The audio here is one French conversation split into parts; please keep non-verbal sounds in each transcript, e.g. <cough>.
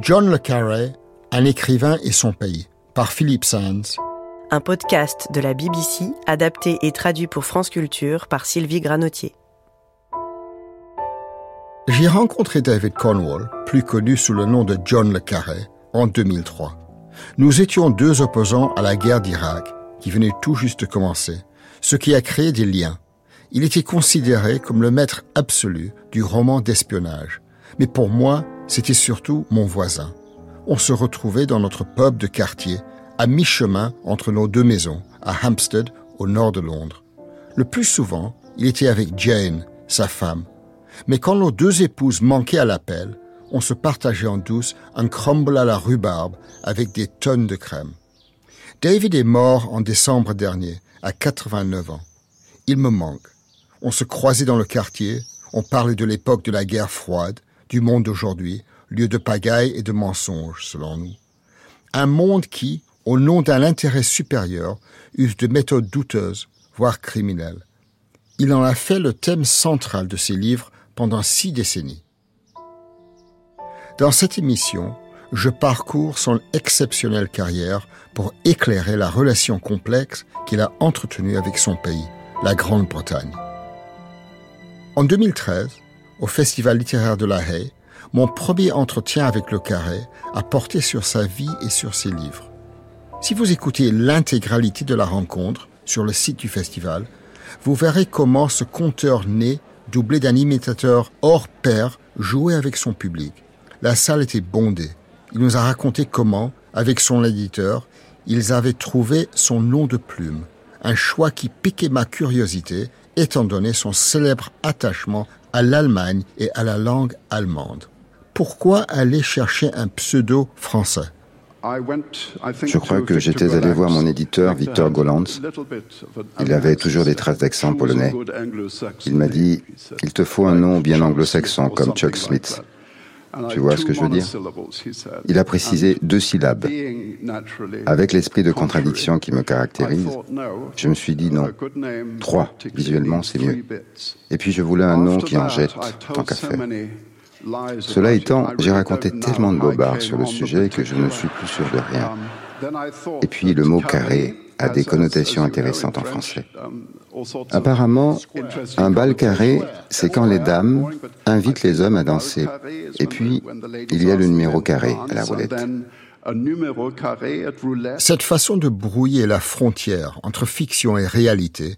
John le Carré, un écrivain et son pays, par Philippe Sands. Un podcast de la BBC, adapté et traduit pour France Culture par Sylvie Granotier. J'ai rencontré David Cornwall, plus connu sous le nom de John le Carré, en 2003. Nous étions deux opposants à la guerre d'Irak, qui venait tout juste de commencer, ce qui a créé des liens. Il était considéré comme le maître absolu du roman d'espionnage. Mais pour moi, c'était surtout mon voisin. On se retrouvait dans notre pub de quartier, à mi-chemin entre nos deux maisons, à Hampstead, au nord de Londres. Le plus souvent, il était avec Jane, sa femme. Mais quand nos deux épouses manquaient à l'appel, on se partageait en douce un crumble à la rhubarbe avec des tonnes de crème. David est mort en décembre dernier, à 89 ans. Il me manque. On se croisait dans le quartier, on parlait de l'époque de la guerre froide, du monde d'aujourd'hui, lieu de pagaille et de mensonges, selon nous. Un monde qui, au nom d'un intérêt supérieur, use de méthodes douteuses, voire criminelles. Il en a fait le thème central de ses livres pendant six décennies. Dans cette émission, je parcours son exceptionnelle carrière pour éclairer la relation complexe qu'il a entretenue avec son pays, la Grande-Bretagne. En 2013, au Festival littéraire de La Haye, mon premier entretien avec Le Carré a porté sur sa vie et sur ses livres. Si vous écoutez l'intégralité de la rencontre sur le site du festival, vous verrez comment ce conteur né, doublé d'un imitateur hors pair, jouait avec son public. La salle était bondée. Il nous a raconté comment, avec son éditeur, ils avaient trouvé son nom de plume, un choix qui piquait ma curiosité étant donné son célèbre attachement à l'Allemagne et à la langue allemande. Pourquoi aller chercher un pseudo français? Je crois que j'étais allé voir mon éditeur Victor Golands. Il avait toujours des traces d'accent polonais. Il m'a dit, il te faut un nom bien anglo-saxon comme Chuck Smith. Tu vois ce que je veux dire? Il a précisé deux syllabes. Avec l'esprit de contradiction qui me caractérise, je me suis dit non. Trois, visuellement, c'est mieux. Et puis je voulais un nom qui en jette, tant qu'à faire. Cela étant, j'ai raconté tellement de bobards sur le sujet que je ne suis plus sûr de rien. Et puis le mot carré a des connotations intéressantes en français. Apparemment, un bal carré, c'est quand les dames invitent les hommes à danser. Et puis, il y a le numéro carré à la roulette. Cette façon de brouiller la frontière entre fiction et réalité,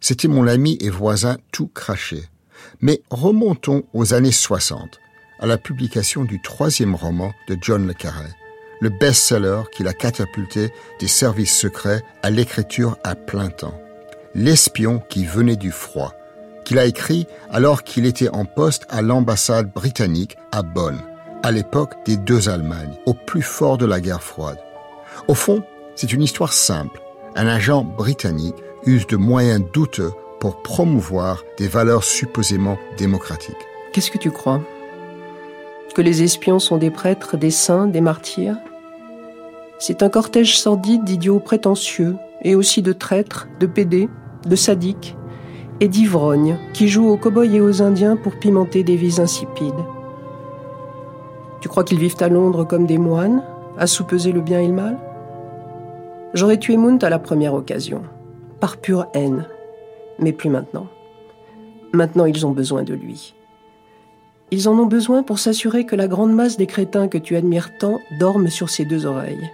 c'était mon ami et voisin tout craché. Mais remontons aux années 60, à la publication du troisième roman de John le Carré, le best-seller qui l'a catapulté des services secrets à l'écriture à plein temps. L'espion qui venait du froid, qu'il a écrit alors qu'il était en poste à l'ambassade britannique à Bonn, à l'époque des deux Allemagnes, au plus fort de la guerre froide. Au fond, c'est une histoire simple. Un agent britannique use de moyens douteux pour promouvoir des valeurs supposément démocratiques. Qu'est-ce que tu crois? Que les espions sont des prêtres, des saints, des martyrs C'est un cortège sordide d'idiots prétentieux et aussi de traîtres, de pédés, de sadiques et d'ivrognes qui jouent aux cow-boys et aux indiens pour pimenter des vies insipides. Tu crois qu'ils vivent à Londres comme des moines, à soupeser le bien et le mal? J'aurais tué Mount à la première occasion, par pure haine, mais plus maintenant. Maintenant, ils ont besoin de lui. Ils en ont besoin pour s'assurer que la grande masse des crétins que tu admires tant dorme sur ses deux oreilles.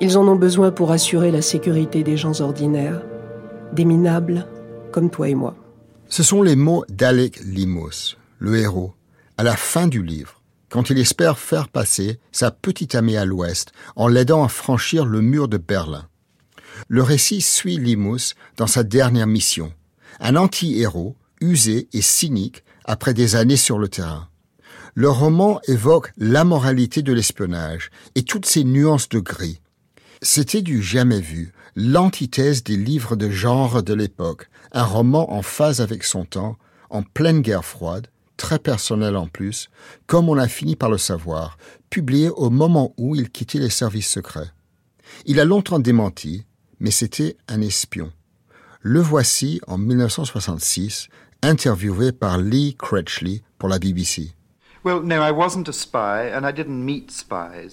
Ils en ont besoin pour assurer la sécurité des gens ordinaires, des minables comme toi et moi. Ce sont les mots d'Alec Limos, le héros, à la fin du livre, quand il espère faire passer sa petite amie à l'ouest en l'aidant à franchir le mur de Berlin. Le récit suit Limos dans sa dernière mission, un anti-héros usé et cynique après des années sur le terrain. Le roman évoque l'amoralité de l'espionnage et toutes ses nuances de gris. C'était du jamais vu, l'antithèse des livres de genre de l'époque, un roman en phase avec son temps, en pleine guerre froide, très personnel en plus, comme on a fini par le savoir, publié au moment où il quittait les services secrets. Il a longtemps démenti, mais c'était un espion. Le voici en 1966, interviewé par Lee Cretchley pour la BBC.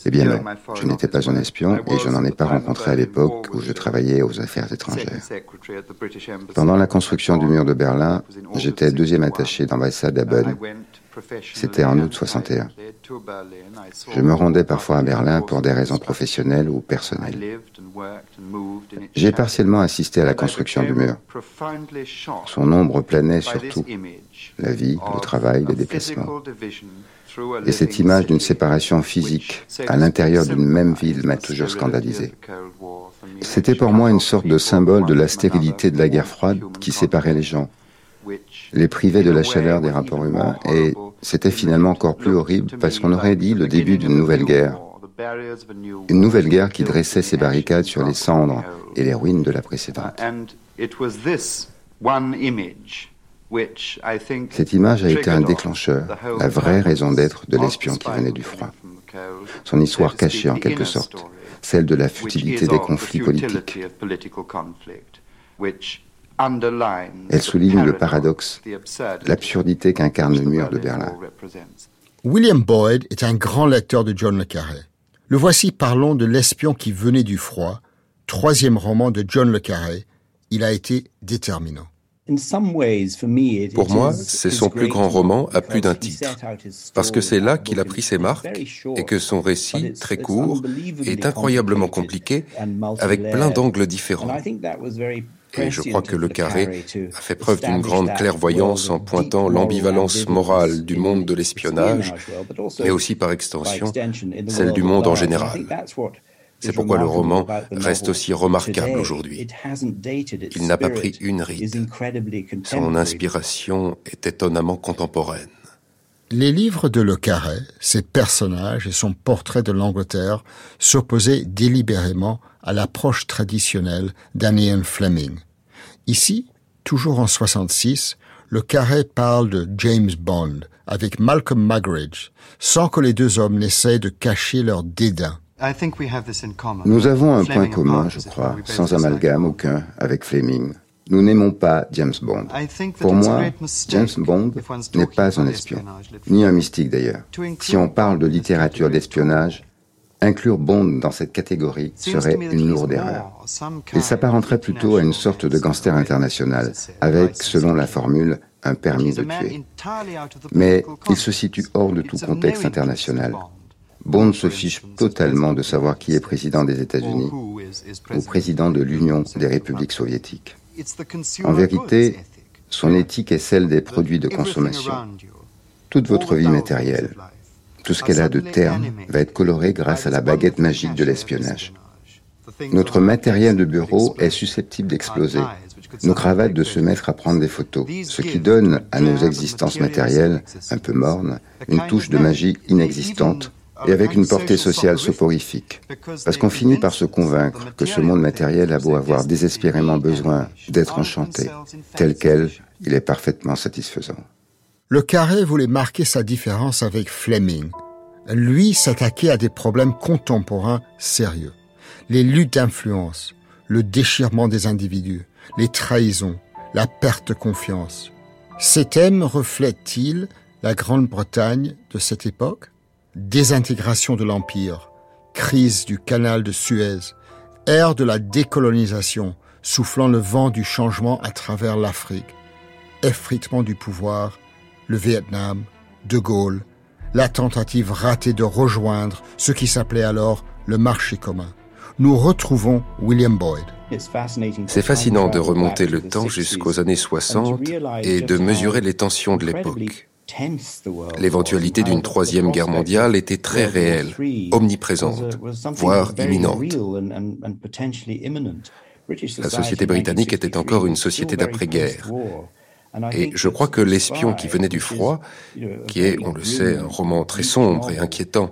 Eh bien non, je n'étais pas un espion et je n'en ai pas rencontré à l'époque où je travaillais aux affaires étrangères. Pendant la construction du mur de Berlin, j'étais deuxième attaché d'ambassade à Bonn. C'était en août 61. Je me rendais parfois à Berlin pour des raisons professionnelles ou personnelles. J'ai partiellement assisté à la construction du mur. Son ombre planait sur tout, la vie, le travail, les déplacements. Et cette image d'une séparation physique à l'intérieur d'une même ville m'a toujours scandalisé. C'était pour moi une sorte de symbole de la stérilité de la guerre froide qui séparait les gens, les privait de la chaleur des rapports humains, et c'était finalement encore plus horrible parce qu'on aurait dit le début d'une nouvelle guerre. Une nouvelle guerre qui dressait ses barricades sur les cendres et les ruines de la précédente. Cette image a été un déclencheur, la vraie raison d'être de l'espion qui venait du froid. Son histoire cachée en quelque sorte, celle de la futilité des conflits politiques. Elle souligne le paradoxe, l'absurdité qu'incarne le mur de Berlin. William Boyd est un grand lecteur de John le Carré. Le voici parlons de L'espion qui venait du froid, troisième roman de John le Carré. Il a été déterminant. Pour moi, c'est son plus grand roman à plus d'un titre, parce que c'est là qu'il a pris ses marques et que son récit, très court, est incroyablement compliqué, avec plein d'angles différents. Et je crois que Le Carré a fait preuve d'une grande clairvoyance en pointant l'ambivalence morale du monde de l'espionnage, mais aussi par extension celle du monde en général. C'est pourquoi le roman reste aussi remarquable aujourd'hui. Il n'a pas pris une ride. Son inspiration est étonnamment contemporaine. Les livres de Le Carré, ses personnages et son portrait de l'Angleterre s'opposaient délibérément à l'approche traditionnelle d'Anne Fleming. Ici, toujours en 66, Le Carré parle de James Bond avec Malcolm Muggeridge, sans que les deux hommes n'essayent de cacher leur dédain nous avons un point commun, je crois, sans amalgame aucun, avec Fleming. Nous n'aimons pas James Bond. Pour moi, James Bond n'est pas un espion, ni un mystique d'ailleurs. Si on parle de littérature d'espionnage, inclure Bond dans cette catégorie serait une lourde erreur. Il s'apparenterait plutôt à une sorte de gangster international, avec, selon la formule, un permis de tuer. Mais il se situe hors de tout contexte international. Bond se fiche totalement de savoir qui est président des États-Unis ou président de l'Union des républiques soviétiques. En vérité, son éthique est celle des produits de consommation. Toute votre vie matérielle, tout ce qu'elle a de terne, va être coloré grâce à la baguette magique de l'espionnage. Notre matériel de bureau est susceptible d'exploser, nos cravates de se mettre à prendre des photos, ce qui donne à nos existences matérielles, un peu mornes, une touche de magie inexistante et avec une portée sociale soporifique, parce qu'on finit par se convaincre que ce monde matériel a beau avoir désespérément besoin d'être enchanté, tel quel, il est parfaitement satisfaisant. Le carré voulait marquer sa différence avec Fleming. Lui s'attaquait à des problèmes contemporains sérieux. Les luttes d'influence, le déchirement des individus, les trahisons, la perte de confiance. Ces thèmes reflètent-ils la Grande-Bretagne de cette époque? Désintégration de l'Empire, crise du canal de Suez, ère de la décolonisation, soufflant le vent du changement à travers l'Afrique, effritement du pouvoir, le Vietnam, De Gaulle, la tentative ratée de rejoindre ce qui s'appelait alors le marché commun. Nous retrouvons William Boyd. C'est fascinant de remonter le temps jusqu'aux années 60 et de mesurer les tensions de l'époque. L'éventualité d'une troisième guerre mondiale était très réelle, omniprésente, voire imminente. La société britannique était encore une société d'après-guerre. Et je crois que L'espion qui venait du froid, qui est, on le sait, un roman très sombre et inquiétant,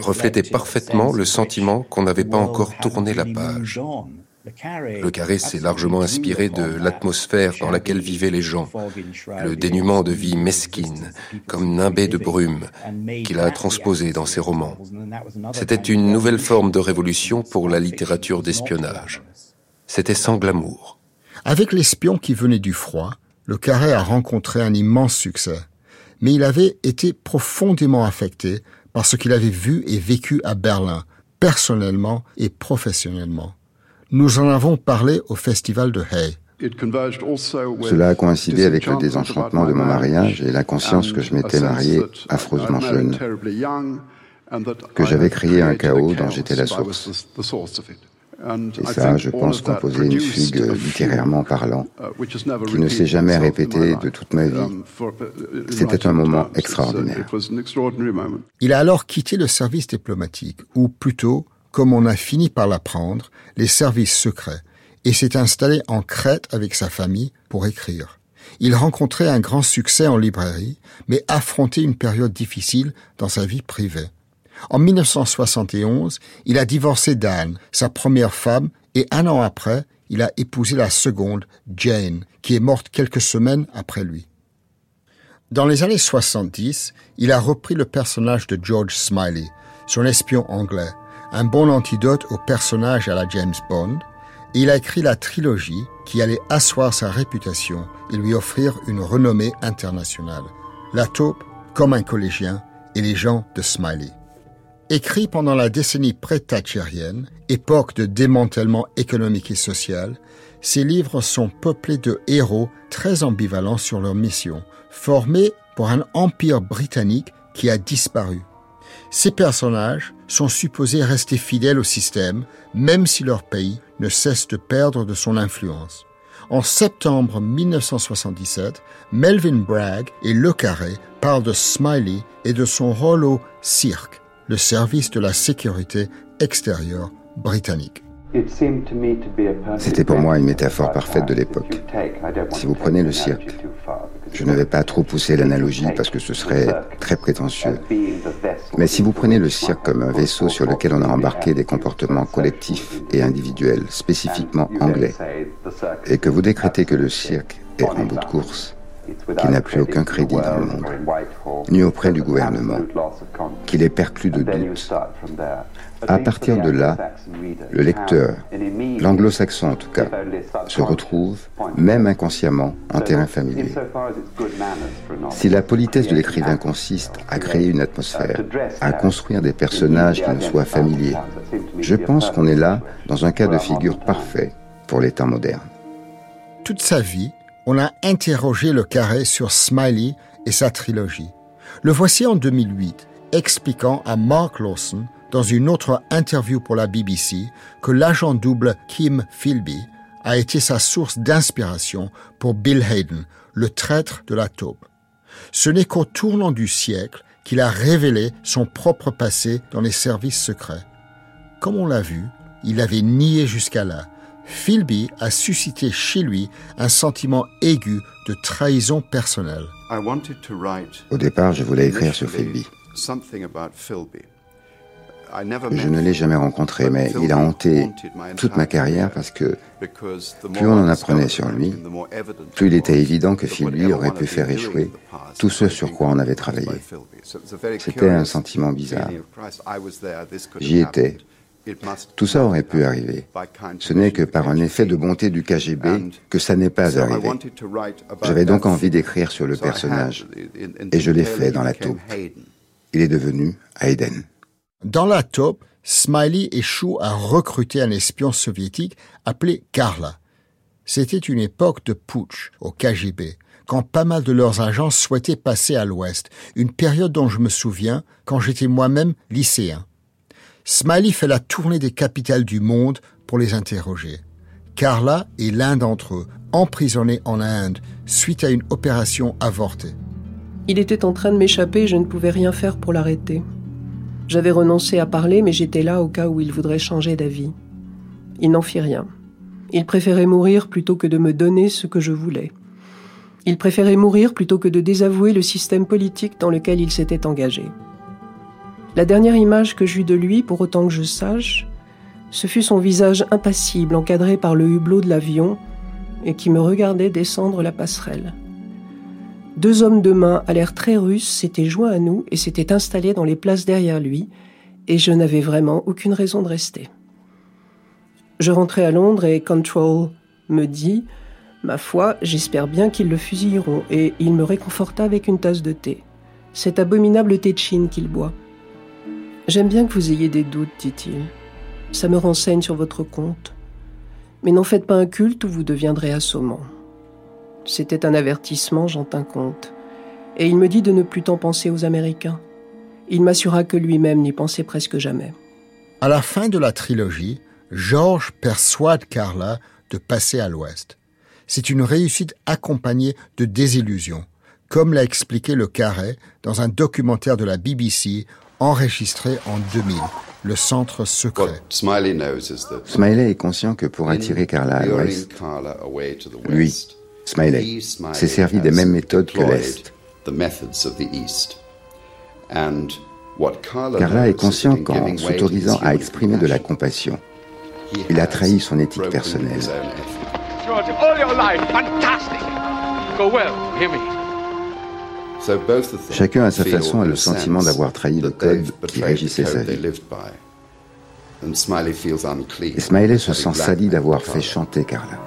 reflétait parfaitement le sentiment qu'on n'avait pas encore tourné la page. Le carré s'est largement inspiré de l'atmosphère dans laquelle vivaient les gens, le dénuement de vie mesquine, comme nimbé de brume, qu'il a transposé dans ses romans. C'était une nouvelle forme de révolution pour la littérature d'espionnage. C'était sans glamour. Avec l'espion qui venait du froid, le carré a rencontré un immense succès. mais il avait été profondément affecté par ce qu'il avait vu et vécu à Berlin, personnellement et professionnellement. Nous en avons parlé au festival de Hay. Cela a coïncidé avec le désenchantement de mon mariage et la conscience que je m'étais marié affreusement jeune, que j'avais créé un chaos dont j'étais la source. Et ça, je pense composer une fugue littérairement parlant, qui ne s'est jamais répétée de toute ma vie. C'était un moment extraordinaire. Il a alors quitté le service diplomatique, ou plutôt, comme on a fini par l'apprendre, les services secrets, et s'est installé en Crète avec sa famille pour écrire. Il rencontrait un grand succès en librairie, mais affrontait une période difficile dans sa vie privée. En 1971, il a divorcé d'Anne, sa première femme, et un an après, il a épousé la seconde, Jane, qui est morte quelques semaines après lui. Dans les années 70, il a repris le personnage de George Smiley, son espion anglais, un bon antidote au personnage à la James Bond, et il a écrit la trilogie qui allait asseoir sa réputation et lui offrir une renommée internationale. La taupe, comme un collégien, et les gens de Smiley. Écrit pendant la décennie pré-thatchérienne, époque de démantèlement économique et social, ces livres sont peuplés de héros très ambivalents sur leur mission, formés pour un empire britannique qui a disparu. Ces personnages sont supposés rester fidèles au système, même si leur pays ne cesse de perdre de son influence. En septembre 1977, Melvin Bragg et Le Carré parlent de Smiley et de son rôle au cirque le service de la sécurité extérieure britannique. C'était pour moi une métaphore parfaite de l'époque. Si vous prenez le cirque, je ne vais pas trop pousser l'analogie parce que ce serait très prétentieux. Mais si vous prenez le cirque comme un vaisseau sur lequel on a embarqué des comportements collectifs et individuels spécifiquement anglais, et que vous décrétez que le cirque est en bout de course, qu'il n'a plus aucun crédit dans le monde, ni auprès du gouvernement, qu'il est perclus de doutes. À partir de là, le lecteur, l'anglo-saxon en tout cas, se retrouve, même inconsciemment, en terrain familier. Si la politesse de l'écrivain consiste à créer une atmosphère, à construire des personnages qui nous soient familiers, je pense qu'on est là dans un cas de figure parfait pour les temps modernes. Toute sa vie, on a interrogé le carré sur Smiley et sa trilogie. Le voici en 2008, expliquant à Mark Lawson, dans une autre interview pour la BBC, que l'agent double Kim Philby a été sa source d'inspiration pour Bill Hayden, le traître de la taupe. Ce n'est qu'au tournant du siècle qu'il a révélé son propre passé dans les services secrets. Comme on l'a vu, il avait nié jusqu'à là, Philby a suscité chez lui un sentiment aigu de trahison personnelle. Au départ, je voulais écrire sur Philby. Je ne l'ai jamais rencontré, mais il a hanté toute ma carrière parce que plus on en apprenait sur lui, plus il était évident que Philby aurait pu faire échouer tout ce sur quoi on avait travaillé. C'était un sentiment bizarre. J'y étais, tout ça aurait pu arriver. Ce n'est que par un effet de bonté du KGB que ça n'est pas arrivé. J'avais donc envie d'écrire sur le personnage, et je l'ai fait dans la taupe. Il est devenu Hayden. Dans la taupe, Smiley échoue à recruter un espion soviétique appelé Karla. C'était une époque de putsch au KGB, quand pas mal de leurs agents souhaitaient passer à l'Ouest, une période dont je me souviens quand j'étais moi-même lycéen. Smiley fait la tournée des capitales du monde pour les interroger. Carla est l'un d'entre eux, emprisonné en Inde suite à une opération avortée. Il était en train de m'échapper et je ne pouvais rien faire pour l'arrêter. J'avais renoncé à parler, mais j'étais là au cas où il voudrait changer d'avis. Il n'en fit rien. Il préférait mourir plutôt que de me donner ce que je voulais. Il préférait mourir plutôt que de désavouer le système politique dans lequel il s'était engagé. La dernière image que j'eus de lui, pour autant que je sache, ce fut son visage impassible encadré par le hublot de l'avion et qui me regardait descendre la passerelle. Deux hommes de main à l'air très russe s'étaient joints à nous et s'étaient installés dans les places derrière lui, et je n'avais vraiment aucune raison de rester. Je rentrai à Londres et Control me dit Ma foi, j'espère bien qu'ils le fusilleront, et il me réconforta avec une tasse de thé. cet abominable téchine qu'il boit. J'aime bien que vous ayez des doutes, dit-il. Ça me renseigne sur votre compte. Mais n'en faites pas un culte ou vous deviendrez assommant. C'était un avertissement, j'en tins compte. Et il me dit de ne plus tant penser aux Américains. Il m'assura que lui-même n'y pensait presque jamais. À la fin de la trilogie, George persuade Carla de passer à l'ouest. C'est une réussite accompagnée de désillusions, comme l'a expliqué Le Carré dans un documentaire de la BBC enregistré en 2000, Le Centre Secret. Smiley est conscient que pour attirer Carla à l'ouest, lui, Smiley, s'est servi des mêmes méthodes que l'Est. Carla est conscient qu'en s'autorisant à exprimer de la compassion, il a trahi son éthique personnelle. Chacun à sa façon a le sentiment d'avoir trahi le code qui régissait sa vie. Et Smiley se sent sali d'avoir fait chanter Carla.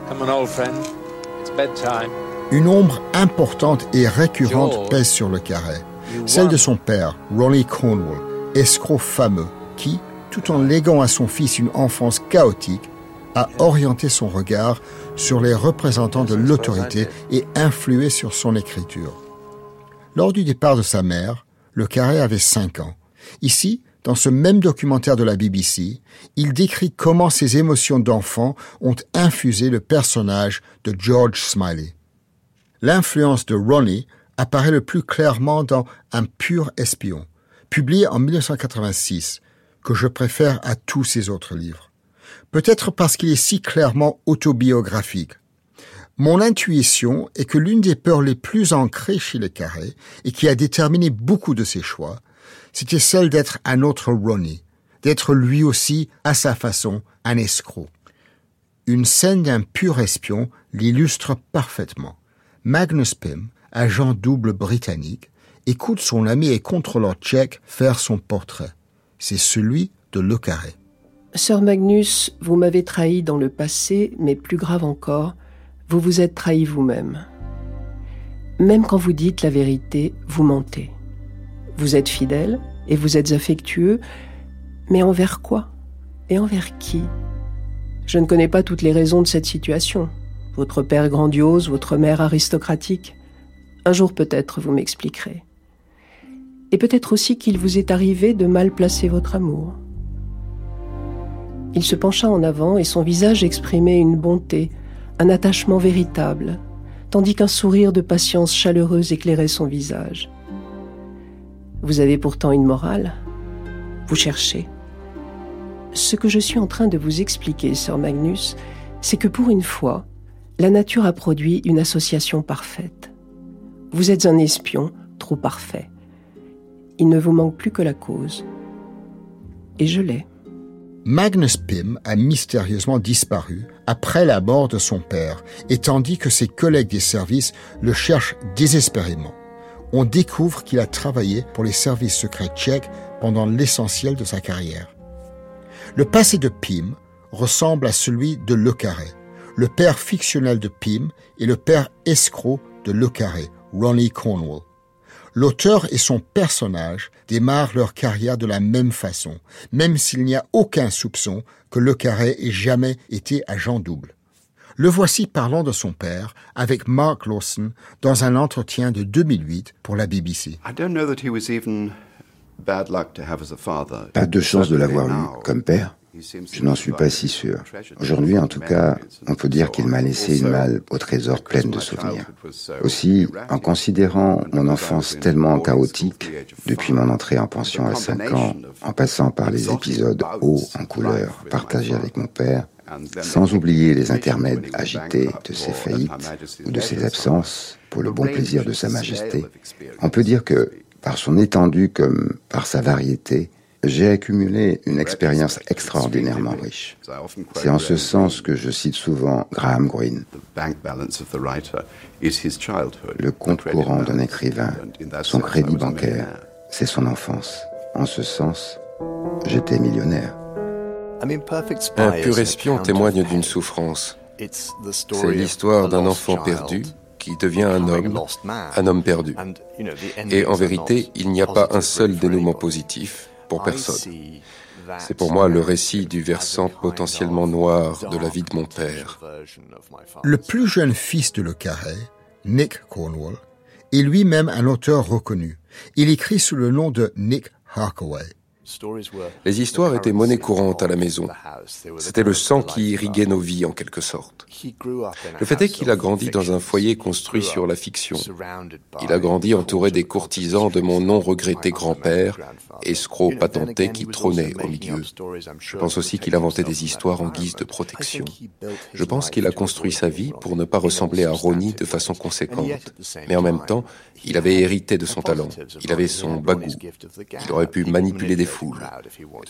Une ombre importante et récurrente pèse sur le carré, celle de son père, Ronnie Cornwall, escroc fameux, qui, tout en léguant à son fils une enfance chaotique, a orienté son regard sur les représentants de l'autorité et influé sur son écriture. Lors du départ de sa mère, le carré avait cinq ans. Ici, dans ce même documentaire de la BBC, il décrit comment ses émotions d'enfant ont infusé le personnage de George Smiley. L'influence de Ronnie apparaît le plus clairement dans Un pur espion, publié en 1986, que je préfère à tous ses autres livres. Peut-être parce qu'il est si clairement autobiographique. Mon intuition est que l'une des peurs les plus ancrées chez les carrés et qui a déterminé beaucoup de ses choix, c'était celle d'être un autre Ronnie, d'être lui aussi, à sa façon, un escroc. Une scène d'un pur espion l'illustre parfaitement. Magnus Pym, agent double britannique, écoute son ami et contrôleur tchèque faire son portrait. C'est celui de Le Carré. Sir Magnus, vous m'avez trahi dans le passé, mais plus grave encore, vous vous êtes trahi vous-même. Même quand vous dites la vérité, vous mentez. Vous êtes fidèle et vous êtes affectueux, mais envers quoi Et envers qui? Je ne connais pas toutes les raisons de cette situation. Votre père grandiose, votre mère aristocratique. Un jour peut-être vous m'expliquerez. Et peut-être aussi qu'il vous est arrivé de mal placer votre amour. Il se pencha en avant et son visage exprimait une bonté, un attachement véritable, tandis qu'un sourire de patience chaleureuse éclairait son visage. Vous avez pourtant une morale. Vous cherchez. Ce que je suis en train de vous expliquer, sœur Magnus, c'est que pour une fois, la nature a produit une association parfaite. Vous êtes un espion trop parfait. Il ne vous manque plus que la cause. Et je l'ai. Magnus Pym a mystérieusement disparu après la mort de son père, et tandis que ses collègues des services le cherchent désespérément. On découvre qu'il a travaillé pour les services secrets tchèques pendant l'essentiel de sa carrière. Le passé de Pym ressemble à celui de Le Carré, le père fictionnel de Pym et le père escroc de Le Carré, Ronnie Cornwall. L'auteur et son personnage démarrent leur carrière de la même façon, même s'il n'y a aucun soupçon que Le Carré ait jamais été agent double. Le voici parlant de son père avec Mark Lawson dans un entretien de 2008 pour la BBC. Pas de chance de l'avoir eu comme père. Je n'en suis pas si sûr. Aujourd'hui, en tout cas, on peut dire qu'il m'a laissé une malle au trésor pleine de souvenirs. Aussi, en considérant mon enfance tellement chaotique, depuis mon entrée en pension à 5 ans, en passant par les épisodes hauts en couleur partagés avec mon père, sans oublier les intermèdes agités de ses faillites ou de ses absences pour le bon plaisir de Sa Majesté, on peut dire que, par son étendue comme par sa variété, j'ai accumulé une expérience extraordinairement riche. C'est en ce sens que je cite souvent Graham Greene. Le compte courant d'un écrivain, son crédit bancaire, c'est son enfance. En ce sens, j'étais millionnaire. Un pur espion témoigne d'une souffrance. C'est l'histoire d'un enfant perdu qui devient un homme, un homme perdu. Et en vérité, il n'y a pas un seul dénouement positif pour personne. C'est pour moi le récit du versant potentiellement noir de la vie de mon père. Le plus jeune fils de Le Carré, Nick Cornwall, est lui-même un auteur reconnu. Il écrit sous le nom de Nick Harkaway. Les histoires étaient monnaie courante à la maison. C'était le sang qui irriguait nos vies en quelque sorte. Le fait est qu'il a grandi dans un foyer construit sur la fiction. Il a grandi entouré des courtisans de mon non regretté grand-père, escroc patenté qui trônait au milieu. Je pense aussi qu'il inventait des histoires en guise de protection. Je pense qu'il a construit sa vie pour ne pas ressembler à Ronnie de façon conséquente. Mais en même temps, il avait hérité de son talent. Il avait son bagou. Il aurait pu manipuler des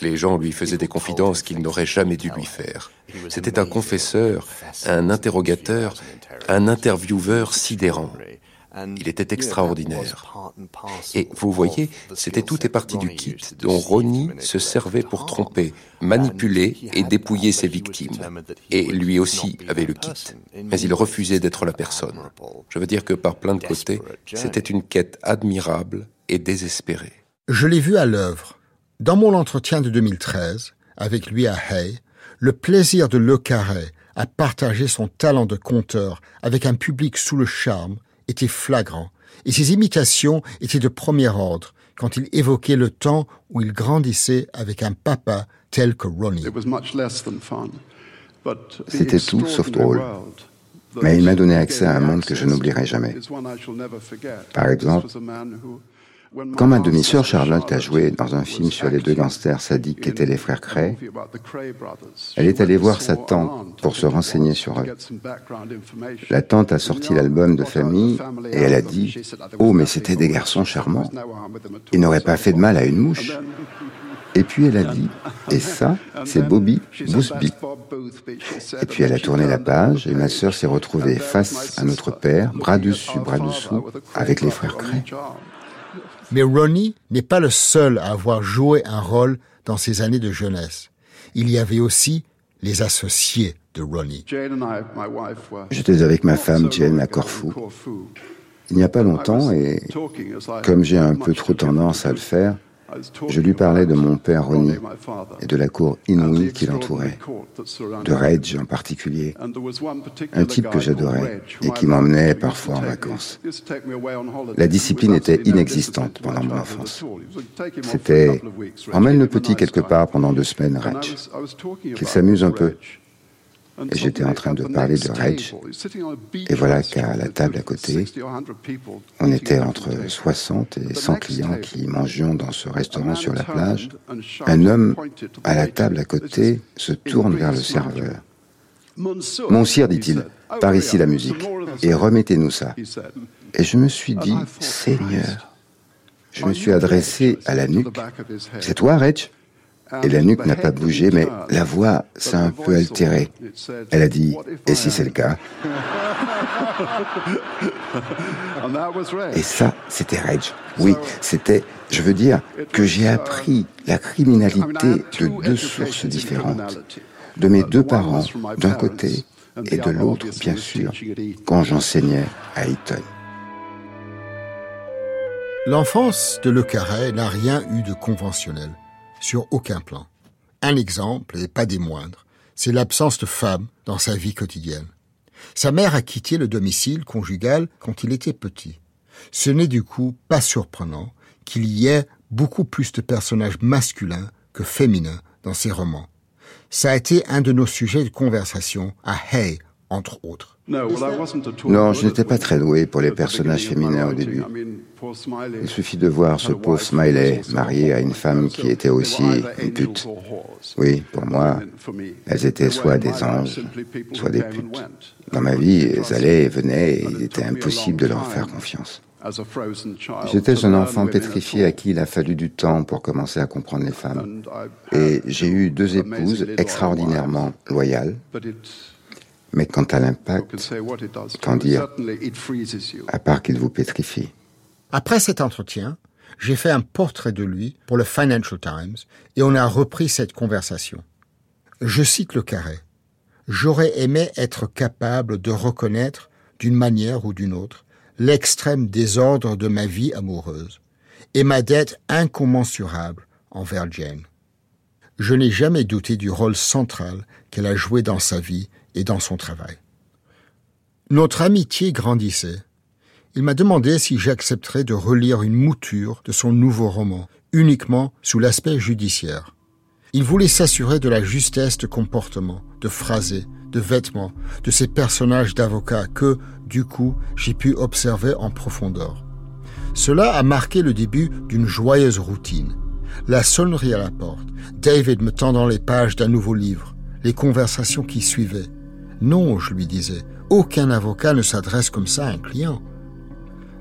Les gens lui faisaient des confidences qu'il n'aurait jamais dû lui faire. C'était un confesseur, un interrogateur, un intervieweur sidérant. Il était extraordinaire. Et vous voyez, c'était tout et partie du kit dont Ronnie se servait pour tromper, manipuler et dépouiller ses victimes. Et lui aussi avait le kit. Mais il refusait d'être la personne. Je veux dire que par plein de côtés, c'était une quête admirable et désespérée. Je l'ai vu à l'œuvre. Dans mon entretien de 2013, avec lui à Hay, le plaisir de Le Carré à partager son talent de conteur avec un public sous le charme était flagrant, et ses imitations étaient de premier ordre quand il évoquait le temps où il grandissait avec un papa tel que Ronnie. C'était tout sauf drôle. Mais il m'a donné accès à un monde que je n'oublierai jamais. Par exemple, quand ma demi-sœur Charlotte a joué dans un film sur les deux gangsters sadiques qu'étaient les frères Cray, elle est allée voir sa tante pour se renseigner sur eux. La tante a sorti l'album de famille et elle a dit Oh, mais c'était des garçons charmants. Ils n'auraient pas fait de mal à une mouche. Et puis elle a dit, et ça, c'est Bobby Boothby. Et puis elle a tourné la page et ma sœur s'est retrouvée face à notre père, bras dessus, bras dessous, avec les frères Cray. Mais Ronnie n'est pas le seul à avoir joué un rôle dans ses années de jeunesse. Il y avait aussi les associés de Ronnie. J'étais avec ma femme Jane à Corfou. Il n'y a pas longtemps et comme j'ai un peu trop tendance à le faire, je lui parlais de mon père Ronnie et de la cour inouïe qui l'entourait, de Reg en particulier, un type que j'adorais et qui m'emmenait parfois en vacances. La discipline était inexistante pendant mon enfance. C'était emmène le petit quelque part pendant deux semaines, Reg, qu'il s'amuse un peu. Et j'étais en train de parler de Reg. Et voilà qu'à la table à côté, on était entre 60 et 100 clients qui mangions dans ce restaurant sur la plage. Un homme à la table à côté se tourne vers le serveur. Monsieur, dit-il, par ici la musique, et remettez-nous ça. Et je me suis dit, Seigneur, je me suis adressé à la nuque. C'est toi, Reg? Et la nuque n'a pas bougé, mais la voix s'est un peu altérée. Elle a dit Et si c'est le cas? Et ça, c'était Rage. Oui, c'était, je veux dire, que j'ai appris la criminalité de deux sources différentes. De mes deux parents, d'un côté, et de l'autre, bien sûr, quand j'enseignais à Eton. L'enfance de Le Carré n'a rien eu de conventionnel sur aucun plan. Un exemple, et pas des moindres, c'est l'absence de femme dans sa vie quotidienne. Sa mère a quitté le domicile conjugal quand il était petit. Ce n'est du coup pas surprenant qu'il y ait beaucoup plus de personnages masculins que féminins dans ses romans. Ça a été un de nos sujets de conversation à Hay, entre autres. Non, je n'étais pas très doué pour les personnages féminins au début. Il suffit de voir ce pauvre Smiley marié à une femme qui était aussi une pute. Oui, pour moi, elles étaient soit des anges, soit des putes. Dans ma vie, elles allaient et venaient et il était impossible de leur faire confiance. J'étais un enfant pétrifié à qui il a fallu du temps pour commencer à comprendre les femmes. Et j'ai eu deux épouses extraordinairement loyales, mais quant à l'impact, autant dire, à part qu'il vous pétrifie. Après cet entretien, j'ai fait un portrait de lui pour le Financial Times et on a repris cette conversation. Je cite le carré. J'aurais aimé être capable de reconnaître d'une manière ou d'une autre, l'extrême désordre de ma vie amoureuse et ma dette incommensurable envers Jane. Je n'ai jamais douté du rôle central qu'elle a joué dans sa vie et dans son travail. Notre amitié grandissait. Il m'a demandé si j'accepterais de relire une mouture de son nouveau roman, uniquement sous l'aspect judiciaire. Il voulait s'assurer de la justesse de comportement, de phrasé, de vêtements, de ces personnages d'avocats que, du coup, j'ai pu observer en profondeur. Cela a marqué le début d'une joyeuse routine. La sonnerie à la porte, David me tendant les pages d'un nouveau livre, les conversations qui suivaient. Non, je lui disais, aucun avocat ne s'adresse comme ça à un client.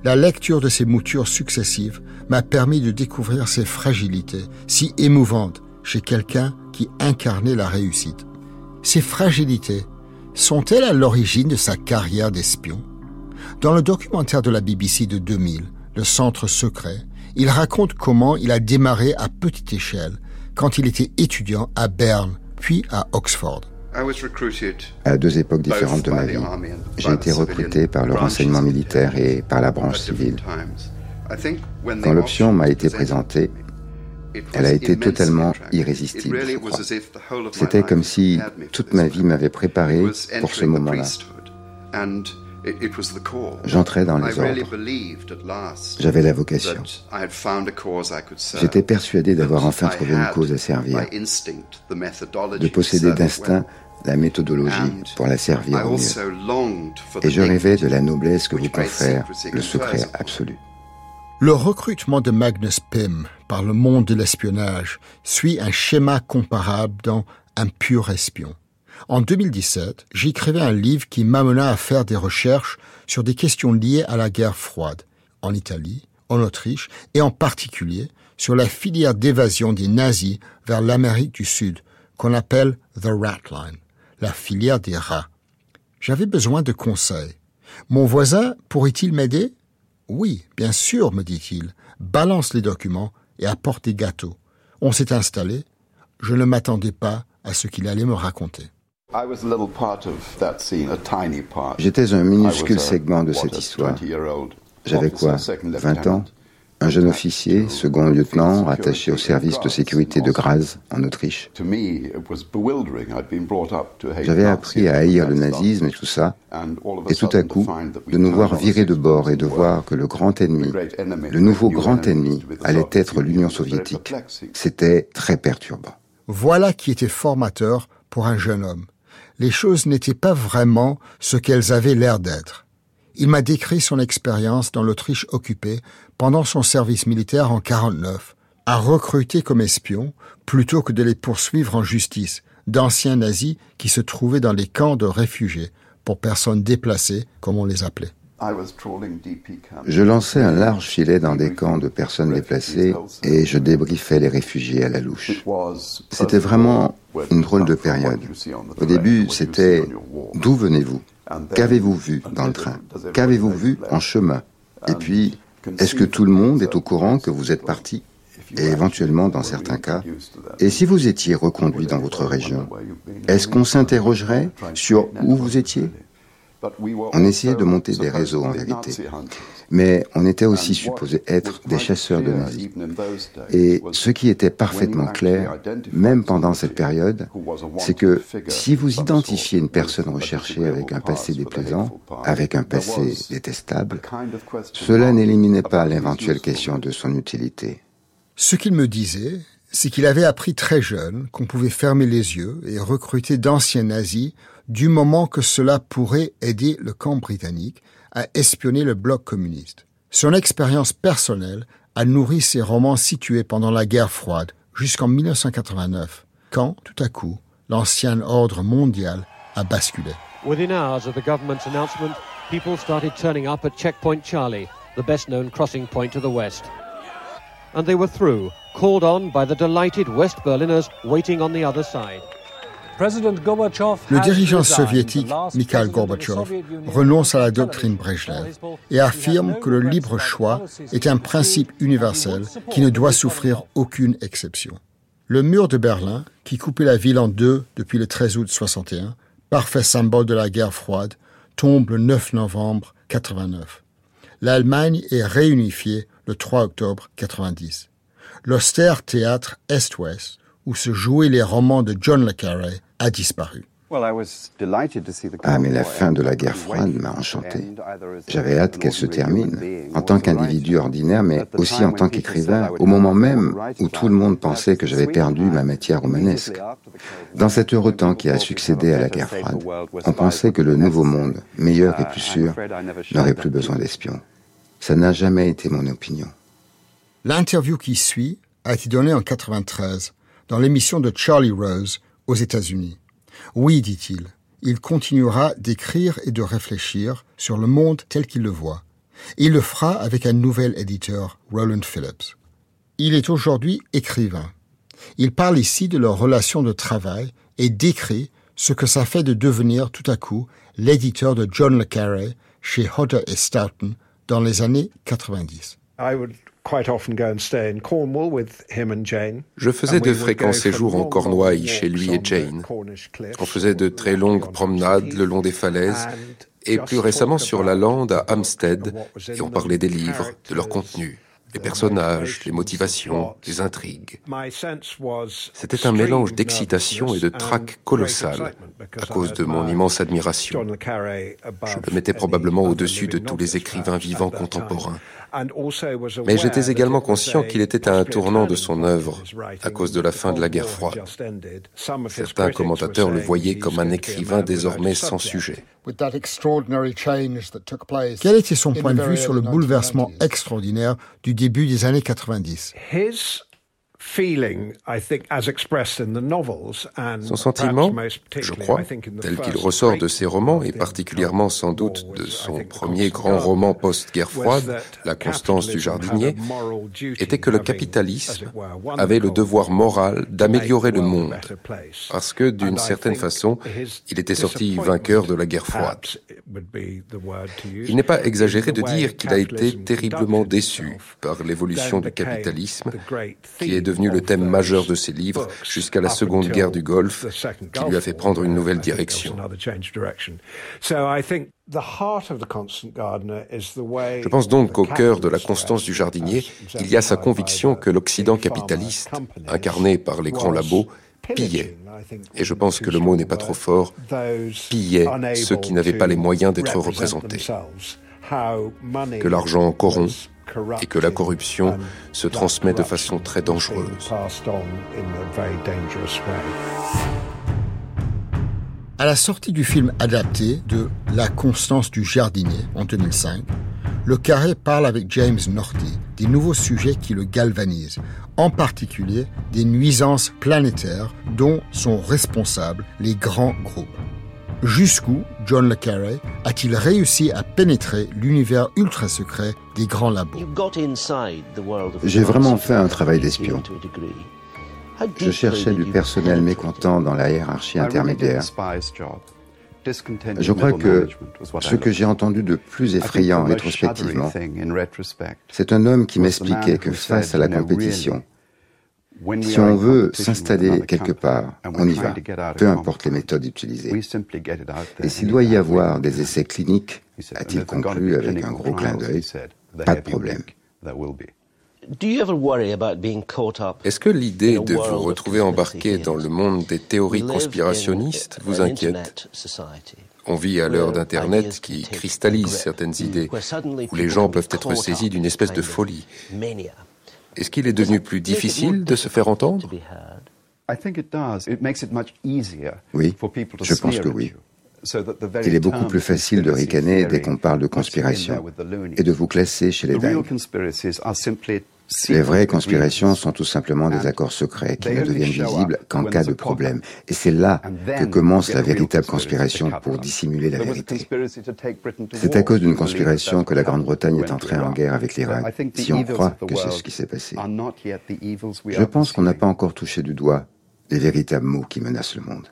La lecture de ces moutures successives m'a permis de découvrir ces fragilités si émouvantes chez quelqu'un qui incarnait la réussite. Ces fragilités sont-elles à l'origine de sa carrière d'espion? Dans le documentaire de la BBC de 2000, Le Centre secret, il raconte comment il a démarré à petite échelle quand il était étudiant à Berne, puis à Oxford. À deux époques différentes de ma vie, j'ai été recruté par le renseignement militaire et par la branche civile. Quand l'option m'a été présentée, elle a été totalement irrésistible, C'était comme si toute ma vie m'avait préparé pour ce moment-là. J'entrais dans les ordres. J'avais la vocation. J'étais persuadé d'avoir enfin trouvé une cause à servir, de posséder d'instinct la méthodologie pour la servir au mieux. Et je rêvais de la noblesse que vous confère le secret absolu. Le recrutement de Magnus Pym par le monde de l'espionnage suit un schéma comparable dans Un pur espion. En 2017, j'écrivais un livre qui m'amena à faire des recherches sur des questions liées à la guerre froide, en Italie, en Autriche et en particulier sur la filière d'évasion des nazis vers l'Amérique du Sud, qu'on appelle The Rat Line, la filière des rats. J'avais besoin de conseils. Mon voisin pourrait-il m'aider? Oui, bien sûr, me dit-il. Balance les documents et apporte des gâteaux. On s'est installé. Je ne m'attendais pas à ce qu'il allait me raconter. J'étais un minuscule segment de cette histoire. J'avais quoi 20 ans? Un jeune officier, second lieutenant, attaché au service de sécurité de Graz, en Autriche. J'avais appris à haïr le nazisme et tout ça, et tout à coup, de nous voir virer de bord et de voir que le grand ennemi, le nouveau grand ennemi, allait être l'Union soviétique, c'était très perturbant. Voilà qui était formateur pour un jeune homme. Les choses n'étaient pas vraiment ce qu'elles avaient l'air d'être. Il m'a décrit son expérience dans l'Autriche occupée pendant son service militaire en 49, à recruter comme espion plutôt que de les poursuivre en justice d'anciens nazis qui se trouvaient dans les camps de réfugiés pour personnes déplacées, comme on les appelait. Je lançais un large filet dans des camps de personnes déplacées et je débriefais les réfugiés à la louche. C'était vraiment une drôle de période. Au début, c'était d'où venez-vous? Qu'avez-vous vu dans le train Qu'avez-vous vu en chemin Et puis, est-ce que tout le monde est au courant que vous êtes parti et éventuellement dans certains cas, et si vous étiez reconduit dans votre région, est-ce qu'on s'interrogerait sur où vous étiez on essayait de monter des réseaux en vérité. Mais on était aussi supposé être des chasseurs de nazis. Et ce qui était parfaitement clair, même pendant cette période, c'est que si vous identifiez une personne recherchée avec un passé déplaisant, avec un passé détestable, cela n'éliminait pas l'éventuelle question de son utilité. Ce qu'il me disait, c'est qu'il avait appris très jeune qu'on pouvait fermer les yeux et recruter d'anciens nazis du moment que cela pourrait aider le camp britannique à espionner le bloc communiste. Son expérience personnelle a nourri ses romans situés pendant la guerre froide jusqu'en 1989, quand, tout à coup, l'ancien ordre mondial a basculé. Within hours of the government's announcement, people started turning up at Checkpoint Charlie, the best known crossing point to the west. And they were through, called on by the delighted West Berliners waiting on the other side. Le dirigeant soviétique Mikhail Gorbatchev renonce à la doctrine Brezhnev et affirme que le libre choix est un principe universel qui ne doit souffrir aucune exception. Le mur de Berlin, qui coupait la ville en deux depuis le 13 août 61, parfait symbole de la guerre froide, tombe le 9 novembre 89. L'Allemagne est réunifiée le 3 octobre 90. L'austère théâtre Est-Ouest, où se jouaient les romans de John le Carré, a disparu. Ah, mais la fin de la guerre froide m'a enchanté. J'avais hâte qu'elle se termine, en tant qu'individu ordinaire, mais aussi en tant qu'écrivain, au moment même où tout le monde pensait que j'avais perdu ma matière romanesque. Dans cet heureux temps qui a succédé à la guerre froide, on pensait que le nouveau monde, meilleur et plus sûr, n'aurait plus besoin d'espions. Ça n'a jamais été mon opinion. L'interview qui suit a été donnée en 93 dans l'émission de Charlie Rose aux États-Unis. Oui, dit-il, il continuera d'écrire et de réfléchir sur le monde tel qu'il le voit. il le fera avec un nouvel éditeur, Roland Phillips. Il est aujourd'hui écrivain. Il parle ici de leur relation de travail et décrit ce que ça fait de devenir tout à coup l'éditeur de John le Carré chez Hodder et Stoughton dans les années 90. Je faisais de fréquents séjours en Cornouailles chez lui et Jane. On faisait de très longues promenades le long des falaises et plus récemment sur la lande à Hampstead et on parlait des livres, de leur contenu les personnages, les motivations, les intrigues. C'était un mélange d'excitation et de trac colossal à cause de mon immense admiration. Je le mettais probablement au-dessus de tous les écrivains vivants contemporains. Mais j'étais également conscient qu'il était à un tournant de son œuvre à cause de la fin de la guerre froide. Certains commentateurs le voyaient comme un écrivain désormais sans sujet. Quel était son point de vue sur le bouleversement extraordinaire du début des années 90 son sentiment, je crois, tel qu'il ressort de ses romans, et particulièrement sans doute de son premier grand roman post-guerre froide, La constance du jardinier, était que le capitalisme avait le devoir moral d'améliorer le monde, parce que d'une certaine façon, il était sorti vainqueur de la guerre froide. Il n'est pas exagéré de dire qu'il a été terriblement déçu par l'évolution du capitalisme, qui est devenu le thème majeur de ses livres jusqu'à la Seconde Guerre du Golfe, qui lui a fait prendre une nouvelle direction. Je pense donc qu'au cœur de la constance du jardinier, il y a sa conviction que l'Occident capitaliste, incarné par les grands labos, pillait, et je pense que le mot n'est pas trop fort, pillait ceux qui n'avaient pas les moyens d'être représentés. Que l'argent corrompt, et que la corruption se transmet de façon très dangereuse. À la sortie du film adapté de La constance du jardinier en 2005, le Carré parle avec James Norty des nouveaux sujets qui le galvanisent, en particulier des nuisances planétaires dont sont responsables les grands groupes. Jusqu'où John le Carré a-t-il réussi à pénétrer l'univers ultra secret des grands labos J'ai vraiment fait un travail d'espion. Je cherchais du personnel mécontent dans la hiérarchie intermédiaire. Je crois que ce que j'ai entendu de plus effrayant rétrospectivement, c'est un homme qui m'expliquait que face à la compétition, si on veut s'installer quelque part, on y va, peu importe les méthodes utilisées. Et s'il doit y avoir des essais cliniques, a-t-il conclu avec un gros clin d'œil, pas de problème. Est-ce que l'idée de vous retrouver embarqué dans le monde des théories conspirationnistes vous inquiète on vit à l'heure d'Internet qui cristallise certaines idées, où les gens peuvent être saisis d'une espèce de folie. Est-ce qu'il est devenu plus difficile de se faire entendre? Oui, je pense que oui. Il est beaucoup plus facile de ricaner dès qu'on parle de conspiration et de vous classer chez les dingues. Les vraies conspirations sont tout simplement des accords secrets qui ne deviennent visibles qu'en cas de problème. Et c'est là que commence la véritable conspiration pour dissimuler la vérité. C'est à cause d'une conspiration que la Grande-Bretagne est entrée en guerre avec l'Irak, si on croit que c'est ce qui s'est passé. Je pense qu'on n'a pas encore touché du doigt les véritables maux qui menacent le monde.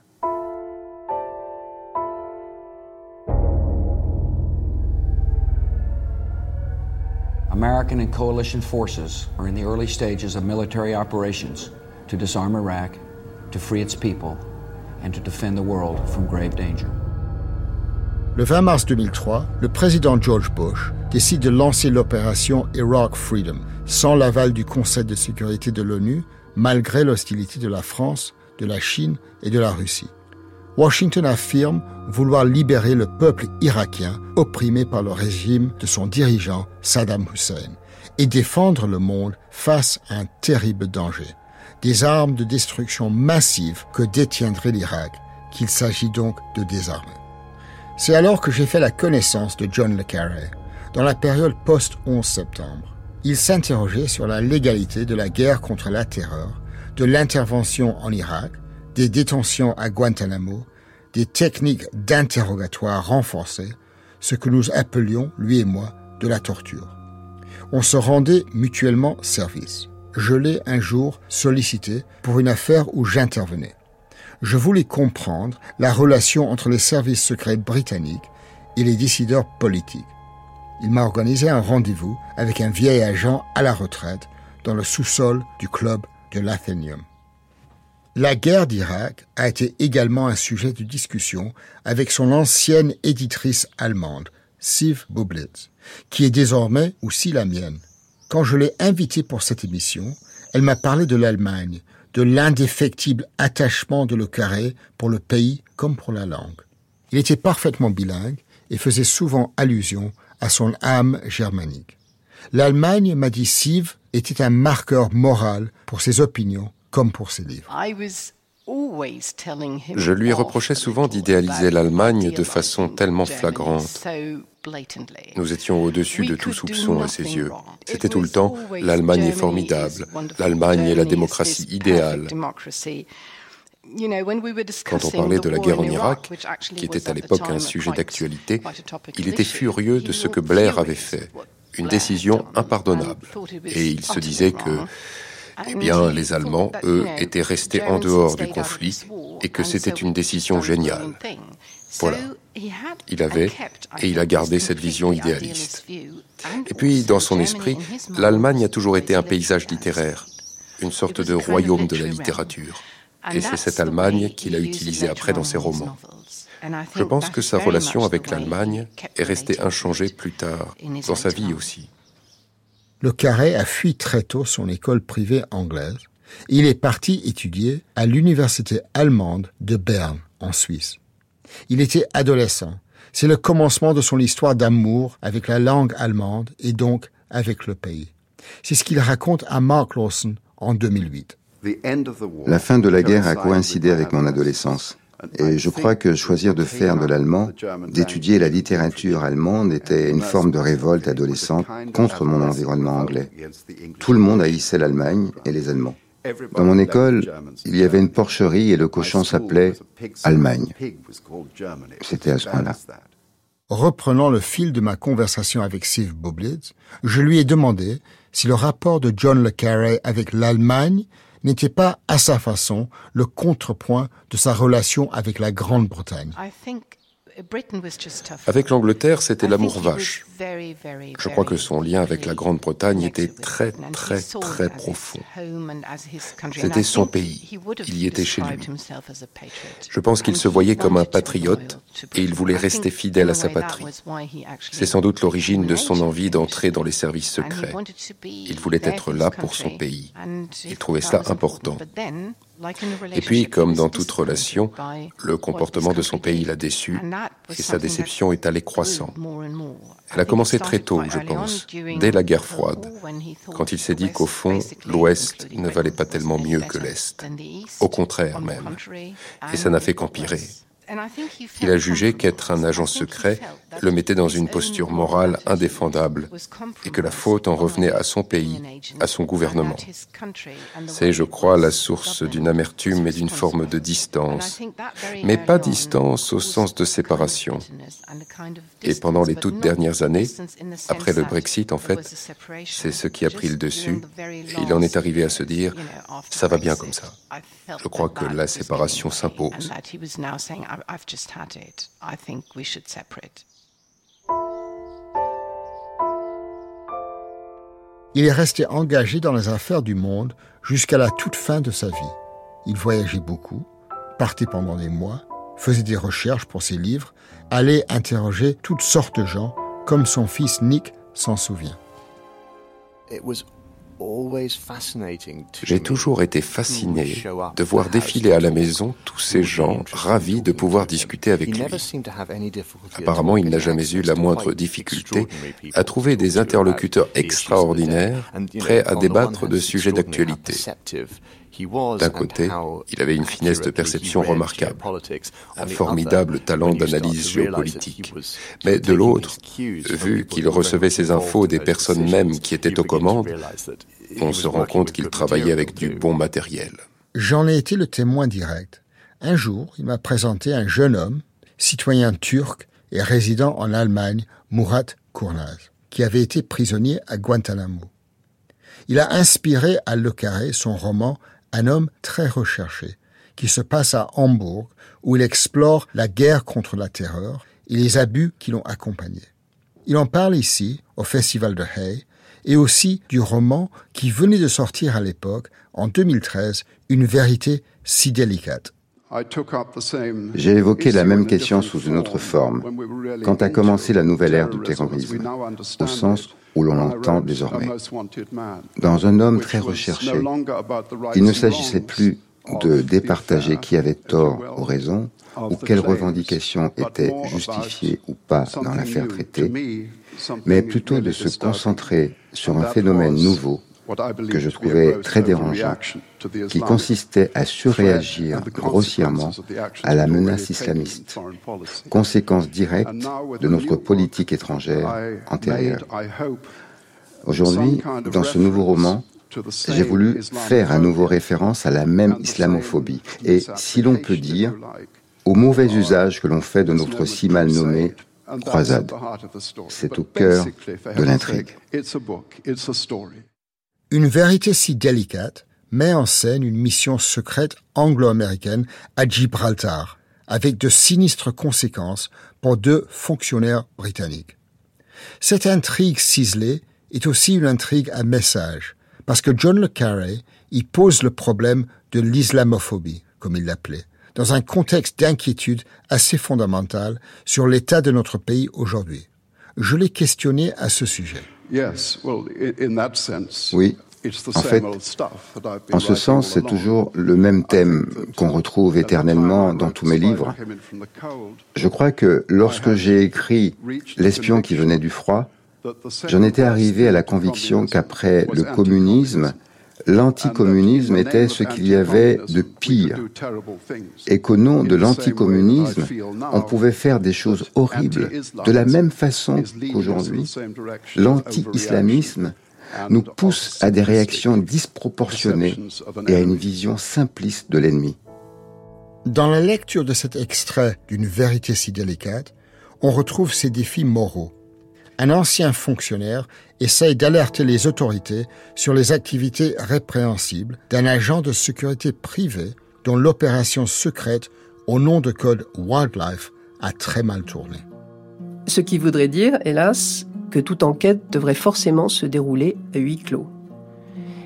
American and coalition forces are in the early stages of military operations to disarm Iraq, to free its people, and to defend the world from grave danger. Le 20 mars 2003, le président George Bush décide de lancer l'opération Iraq Freedom sans l'aval du Conseil de sécurité de l'ONU, malgré l'hostilité de la France, de la Chine et de la Russie. Washington affirme vouloir libérer le peuple irakien opprimé par le régime de son dirigeant Saddam Hussein et défendre le monde face à un terrible danger, des armes de destruction massive que détiendrait l'Irak, qu'il s'agit donc de désarmer. C'est alors que j'ai fait la connaissance de John le dans la période post-11 septembre. Il s'interrogeait sur la légalité de la guerre contre la terreur, de l'intervention en Irak, des détentions à Guantanamo, des techniques d'interrogatoire renforcées, ce que nous appelions, lui et moi, de la torture. On se rendait mutuellement service. Je l'ai un jour sollicité pour une affaire où j'intervenais je voulais comprendre la relation entre les services secrets britanniques et les décideurs politiques. Il m'a organisé un rendez-vous avec un vieil agent à la retraite dans le sous-sol du club de l'Athenium. La guerre d'Irak a été également un sujet de discussion avec son ancienne éditrice allemande, Siv Bublitz, qui est désormais aussi la mienne. Quand je l'ai invitée pour cette émission, elle m'a parlé de l'Allemagne, de l'indéfectible attachement de Le Carré pour le pays comme pour la langue. Il était parfaitement bilingue et faisait souvent allusion à son âme germanique. L'Allemagne, m'a dit Sive, était un marqueur moral pour ses opinions comme pour ses livres. Je lui reprochais souvent d'idéaliser l'Allemagne de façon tellement flagrante. Nous étions au-dessus de tout soupçon à ses yeux. C'était tout le temps l'Allemagne est formidable, l'Allemagne est la démocratie idéale. Quand on parlait de la guerre en Irak, qui était à l'époque un sujet d'actualité, il était furieux de ce que Blair avait fait, une décision impardonnable. Et il se disait que eh bien, les Allemands, eux, étaient restés en dehors du conflit et que c'était une décision géniale. Voilà. Il avait et il a gardé cette vision idéaliste. Et puis, dans son esprit, l'Allemagne a toujours été un paysage littéraire, une sorte de royaume de la littérature. Et c'est cette Allemagne qu'il a utilisée après dans ses romans. Je pense que sa relation avec l'Allemagne est restée inchangée plus tard, dans sa vie aussi. Le Carré a fui très tôt son école privée anglaise. Il est parti étudier à l'université allemande de Berne, en Suisse. Il était adolescent. C'est le commencement de son histoire d'amour avec la langue allemande et donc avec le pays. C'est ce qu'il raconte à Mark Lawson en 2008. La fin de la guerre a coïncidé avec mon adolescence. Et je crois que choisir de faire de l'allemand, d'étudier la littérature allemande était une forme de révolte adolescente contre mon environnement anglais. Tout le monde haïssait l'Allemagne et les Allemands. Dans mon école, il y avait une porcherie et le cochon s'appelait Allemagne. C'était à ce point-là. Reprenant le fil de ma conversation avec Steve Bublitz, je lui ai demandé si le rapport de John le Carré avec l'Allemagne n'était pas, à sa façon, le contrepoint de sa relation avec la Grande-Bretagne. Avec l'Angleterre, c'était l'amour vache. Je crois que son lien avec la Grande-Bretagne était très, très, très profond. C'était son pays. Il y était chez lui. Je pense qu'il se voyait comme un patriote et il voulait rester fidèle à sa patrie. C'est sans doute l'origine de son envie d'entrer dans les services secrets. Il voulait être là pour son pays. Il trouvait cela important. Et puis, comme dans toute relation, le comportement de son pays l'a déçu et sa déception est allée croissant. Elle a commencé très tôt, je pense, dès la guerre froide, quand il s'est dit qu'au fond, l'Ouest ne valait pas tellement mieux que l'Est. Au contraire même. Et ça n'a fait qu'empirer. Il a jugé qu'être un agent secret le mettait dans une posture morale indéfendable et que la faute en revenait à son pays, à son gouvernement. C'est, je crois, la source d'une amertume et d'une forme de distance, mais pas distance au sens de séparation. Et pendant les toutes dernières années, après le Brexit en fait, c'est ce qui a pris le dessus, et il en est arrivé à se dire, ça va bien comme ça. Je crois que la séparation s'impose. Il est resté engagé dans les affaires du monde jusqu'à la toute fin de sa vie. Il voyageait beaucoup, partait pendant des mois, faisait des recherches pour ses livres, allait interroger toutes sortes de gens, comme son fils Nick s'en souvient. J'ai toujours été fasciné de voir défiler à la maison tous ces gens ravis de pouvoir discuter avec lui. Apparemment, il n'a jamais eu la moindre difficulté à trouver des interlocuteurs extraordinaires prêts à débattre de sujets d'actualité. D'un côté, il avait une finesse de perception remarquable, un formidable talent d'analyse géopolitique. Mais de l'autre, vu qu'il recevait ses infos des personnes mêmes qui étaient aux commandes, on se rend compte qu'il travaillait avec du bon matériel. J'en ai été le témoin direct. Un jour, il m'a présenté un jeune homme, citoyen turc et résident en Allemagne, Murat Kurnaz, qui avait été prisonnier à Guantanamo. Il a inspiré à Le Carré son roman un homme très recherché, qui se passe à Hambourg, où il explore la guerre contre la terreur et les abus qui l'ont accompagné. Il en parle ici, au Festival de Hay, et aussi du roman qui venait de sortir à l'époque, en 2013, Une vérité si délicate. J'ai évoqué la même question sous une autre forme, quand a commencé la nouvelle ère du terrorisme, au sens où l'on l'entend désormais. Dans un homme très recherché, il ne s'agissait plus de départager qui avait tort ou raison, ou quelles revendications étaient justifiées ou pas dans l'affaire traitée, mais plutôt de se concentrer sur un phénomène nouveau que je trouvais très dérangeant, qui consistait à surréagir grossièrement à la menace islamiste, conséquence directe de notre politique étrangère antérieure. Aujourd'hui, dans ce nouveau roman, j'ai voulu faire à nouveau référence à la même islamophobie. Et, si l'on peut dire, au mauvais usage que l'on fait de notre si mal nommée croisade. C'est au cœur de l'intrigue. Une vérité si délicate met en scène une mission secrète anglo-américaine à Gibraltar, avec de sinistres conséquences pour deux fonctionnaires britanniques. Cette intrigue ciselée est aussi une intrigue à message, parce que John le Carré y pose le problème de l'islamophobie, comme il l'appelait, dans un contexte d'inquiétude assez fondamental sur l'état de notre pays aujourd'hui. Je l'ai questionné à ce sujet. Oui. En fait, en ce sens, c'est toujours le même thème qu'on retrouve éternellement dans tous mes livres. Je crois que lorsque j'ai écrit L'espion qui venait du froid, j'en étais arrivé à la conviction qu'après le communisme, l'anticommunisme était ce qu'il y avait de pire et qu'au nom de l'anticommunisme, on pouvait faire des choses horribles de la même façon qu'aujourd'hui. L'anti-islamisme nous pousse à des réactions disproportionnées et à une vision simpliste de l'ennemi. Dans la lecture de cet extrait d'une vérité si délicate, on retrouve ces défis moraux un ancien fonctionnaire essaye d'alerter les autorités sur les activités répréhensibles d'un agent de sécurité privé dont l'opération secrète au nom de code Wildlife a très mal tourné. Ce qui voudrait dire, hélas, que toute enquête devrait forcément se dérouler à huis clos.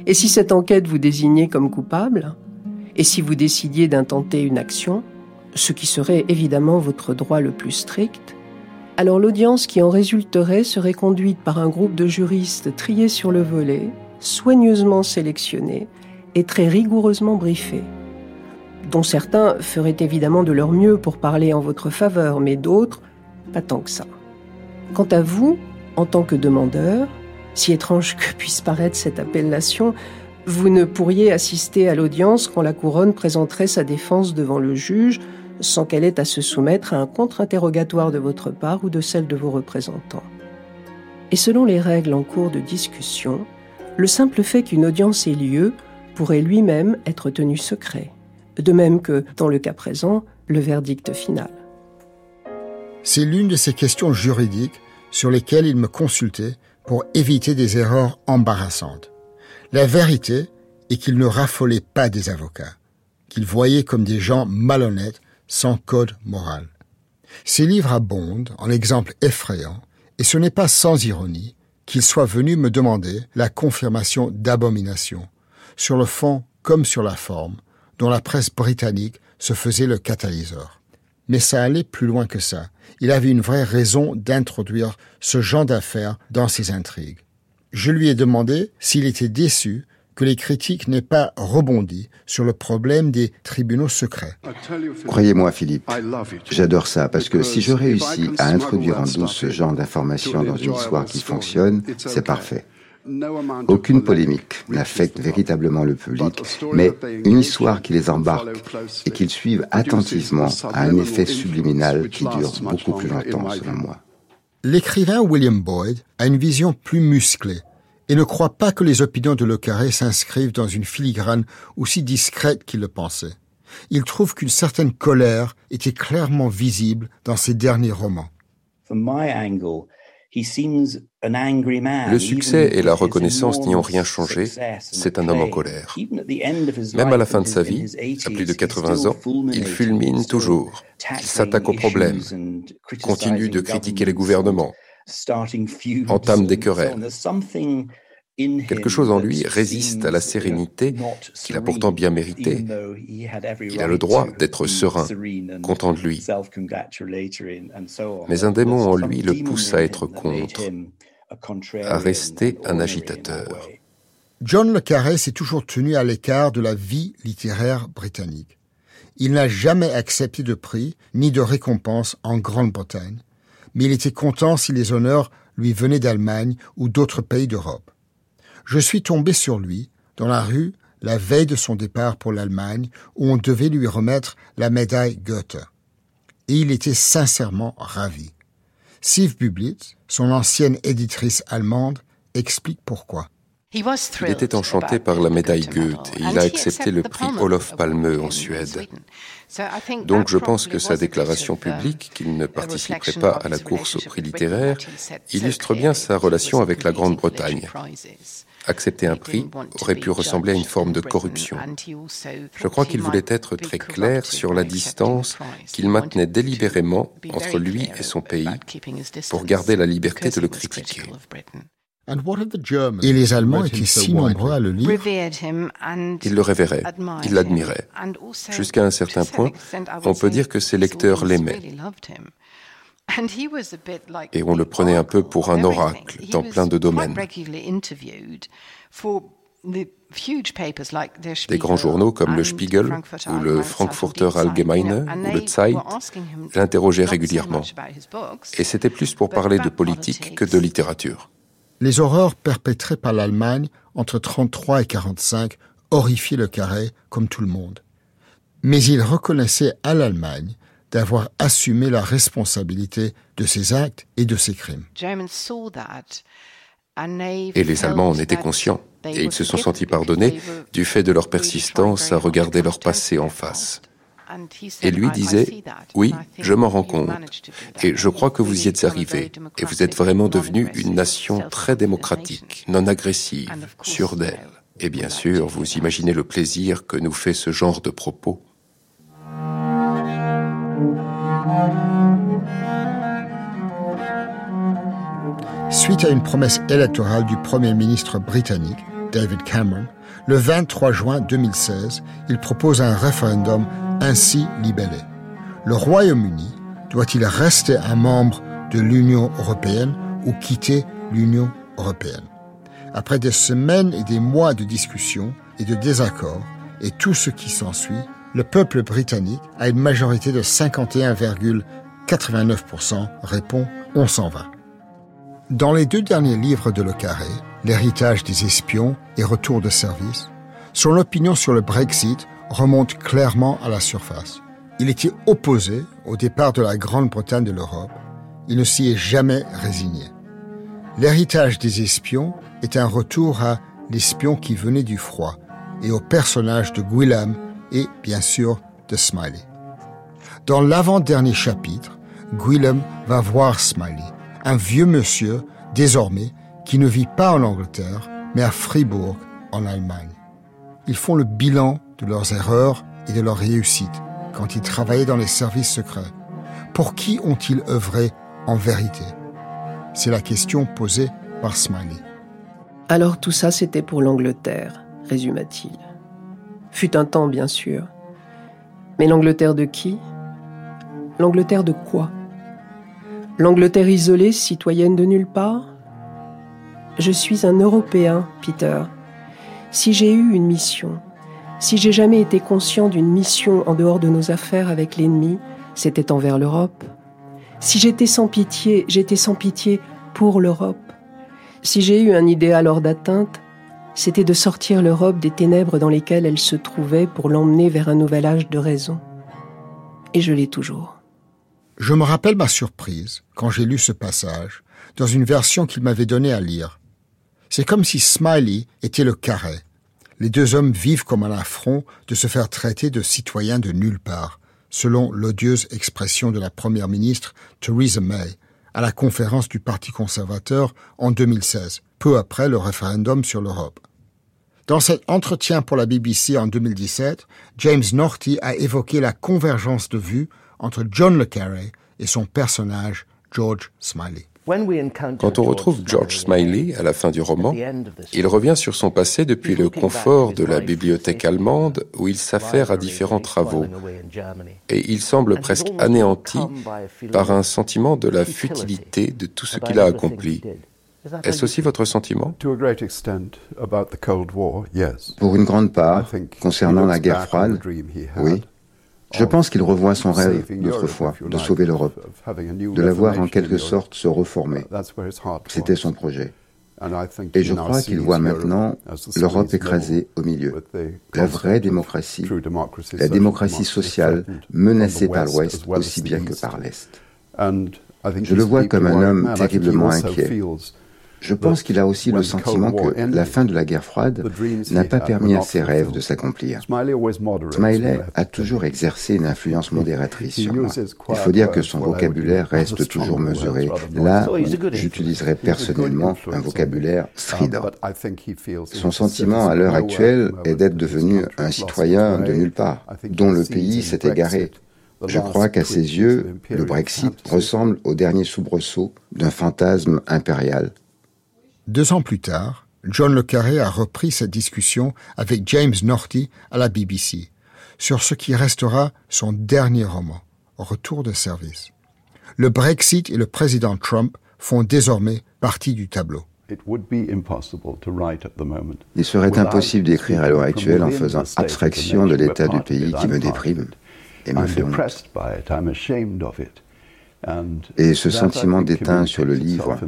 Et si cette enquête vous désignait comme coupable, et si vous décidiez d'intenter une action, ce qui serait évidemment votre droit le plus strict, alors l'audience qui en résulterait serait conduite par un groupe de juristes triés sur le volet, soigneusement sélectionnés et très rigoureusement briefés, dont certains feraient évidemment de leur mieux pour parler en votre faveur, mais d'autres, pas tant que ça. Quant à vous, en tant que demandeur, si étrange que <laughs> puisse paraître cette appellation, vous ne pourriez assister à l'audience quand la couronne présenterait sa défense devant le juge, sans qu'elle ait à se soumettre à un contre-interrogatoire de votre part ou de celle de vos représentants. Et selon les règles en cours de discussion, le simple fait qu'une audience ait lieu pourrait lui-même être tenu secret, de même que, dans le cas présent, le verdict final. C'est l'une de ces questions juridiques sur lesquelles il me consultait pour éviter des erreurs embarrassantes. La vérité est qu'il ne raffolait pas des avocats, qu'il voyait comme des gens malhonnêtes sans code moral. Ces livres abondent en exemples effrayants, et ce n'est pas sans ironie qu'il soit venu me demander la confirmation d'abomination, sur le fond comme sur la forme, dont la presse britannique se faisait le catalyseur. Mais ça allait plus loin que ça. Il avait une vraie raison d'introduire ce genre d'affaires dans ses intrigues. Je lui ai demandé s'il était déçu que les critiques n'aient pas rebondi sur le problème des tribunaux secrets. Croyez-moi, Philippe, j'adore ça, parce que si je réussis à introduire en douce ce genre d'informations dans une histoire qui fonctionne, c'est parfait. Aucune polémique n'affecte véritablement le public, mais une histoire qui les embarque et qu'ils suivent attentivement a un effet subliminal qui dure beaucoup plus longtemps, selon moi. L'écrivain William Boyd a une vision plus musclée et ne croit pas que les opinions de Le Carré s'inscrivent dans une filigrane aussi discrète qu'il le pensait. Il trouve qu'une certaine colère était clairement visible dans ses derniers romans. Le succès et la reconnaissance n'y ont rien changé. C'est un homme en colère. Même à la fin de sa vie, à plus de 80 ans, il fulmine toujours. Il s'attaque aux problèmes, continue de critiquer les gouvernements, entame des querelles. Quelque chose en lui résiste à la sérénité qu'il a pourtant bien méritée. Il a le droit d'être serein, content de lui. Mais un démon en lui le pousse à être contre, à rester un agitateur. John le Carré s'est toujours tenu à l'écart de la vie littéraire britannique. Il n'a jamais accepté de prix ni de récompense en Grande-Bretagne, mais il était content si les honneurs lui venaient d'Allemagne ou d'autres pays d'Europe je suis tombé sur lui, dans la rue, la veille de son départ pour l'Allemagne, où on devait lui remettre la médaille Goethe. Et il était sincèrement ravi. Siv Bublitz, son ancienne éditrice allemande, explique pourquoi. Il était enchanté par la médaille Goethe et il a accepté le prix Olof Palme en Suède. Donc je pense que sa déclaration publique qu'il ne participerait pas à la course au prix littéraire illustre bien sa relation avec la Grande-Bretagne. Accepter un prix aurait pu ressembler à une forme de corruption. Je crois qu'il voulait être très clair sur la distance qu'il maintenait délibérément entre lui et son pays pour garder la liberté de le critiquer. Et les Allemands étaient si nombreux à le lire. Ils le révéraient, ils l'admiraient. Jusqu'à un certain point, on peut dire que ses lecteurs l'aimaient. Et on le prenait un peu pour un oracle dans plein de domaines. Des grands journaux comme le Spiegel ou le Frankfurter Allgemeine ou le Zeit l'interrogeaient régulièrement. Et c'était plus pour parler de politique que de littérature. Les horreurs perpétrées par l'Allemagne entre 33 et 45 horrifiaient le carré comme tout le monde. Mais il reconnaissait à l'Allemagne d'avoir assumé la responsabilité de ses actes et de ses crimes. Et les Allemands en étaient conscients, et ils se sont sentis pardonnés du fait de leur persistance à regarder leur passé en face. Et lui disait, oui, je m'en rends compte, et je crois que vous y êtes arrivé, et vous êtes vraiment devenu une nation très démocratique, non agressive, sûre d'elle. Et bien sûr, vous imaginez le plaisir que nous fait ce genre de propos. Suite à une promesse électorale du Premier ministre britannique, David Cameron, le 23 juin 2016, il propose un référendum ainsi libellé. Le Royaume-Uni doit-il rester un membre de l'Union européenne ou quitter l'Union européenne? Après des semaines et des mois de discussions et de désaccords et tout ce qui s'ensuit, le peuple britannique, à une majorité de 51,89%, répond on s'en va. Dans les deux derniers livres de Le Carré, L'héritage des espions et Retour de service, son opinion sur le Brexit remonte clairement à la surface. Il était opposé au départ de la Grande-Bretagne de l'Europe. Il ne s'y est jamais résigné. L'héritage des espions est un retour à l'espion qui venait du froid et au personnage de Gwilym et bien sûr de Smiley. Dans l'avant-dernier chapitre, Gwilym va voir Smiley, un vieux monsieur désormais qui ne vit pas en Angleterre, mais à Fribourg, en Allemagne. Ils font le bilan de leurs erreurs et de leurs réussites quand ils travaillaient dans les services secrets. Pour qui ont-ils œuvré en vérité? C'est la question posée par Smiley. Alors tout ça, c'était pour l'Angleterre, résuma-t-il. Fut un temps, bien sûr. Mais l'Angleterre de qui? L'Angleterre de quoi? L'Angleterre isolée, citoyenne de nulle part? Je suis un Européen, Peter. Si j'ai eu une mission, si j'ai jamais été conscient d'une mission en dehors de nos affaires avec l'ennemi, c'était envers l'Europe. Si j'étais sans pitié, j'étais sans pitié pour l'Europe. Si j'ai eu un idéal hors d'atteinte, c'était de sortir l'Europe des ténèbres dans lesquelles elle se trouvait pour l'emmener vers un nouvel âge de raison. Et je l'ai toujours. Je me rappelle ma surprise quand j'ai lu ce passage dans une version qu'il m'avait donnée à lire. C'est comme si Smiley était le carré. Les deux hommes vivent comme un affront de se faire traiter de citoyens de nulle part, selon l'odieuse expression de la première ministre Theresa May à la conférence du Parti conservateur en 2016, peu après le référendum sur l'Europe. Dans cet entretien pour la BBC en 2017, James Norty a évoqué la convergence de vues entre John le Carré et son personnage George Smiley. Quand on retrouve George Smiley à la fin du roman, il revient sur son passé depuis le confort de la bibliothèque allemande où il s'affaire à différents travaux. Et il semble presque anéanti par un sentiment de la futilité de tout ce qu'il a accompli. Est-ce aussi votre sentiment? Pour une grande part, concernant la guerre froide, oui. Je pense qu'il revoit son rêve d'autrefois, de sauver l'Europe, de la voir en quelque sorte se reformer. C'était son projet. Et je crois qu'il voit maintenant l'Europe écrasée au milieu. La vraie démocratie, la démocratie sociale menacée par l'Ouest aussi bien que par l'Est. Je le vois comme un homme terriblement inquiet, je pense qu'il a aussi le sentiment que la fin de la guerre froide n'a pas permis à ses rêves de s'accomplir. Smiley a toujours exercé une influence modératrice sur moi. Il faut dire que son vocabulaire reste toujours mesuré. Là, j'utiliserais personnellement un vocabulaire strident. Son sentiment à l'heure actuelle est d'être devenu un citoyen de nulle part, dont le pays s'est égaré. Je crois qu'à ses yeux, le Brexit ressemble au dernier soubresaut d'un fantasme impérial. Deux ans plus tard, John Le Carré a repris cette discussion avec James Norty à la BBC sur ce qui restera son dernier roman, Retour de service. Le Brexit et le président Trump font désormais partie du tableau. Il serait impossible d'écrire à l'heure actuelle en faisant abstraction de l'état du pays qui me déprime et me fait honte. Et ce sentiment déteint sur le livre,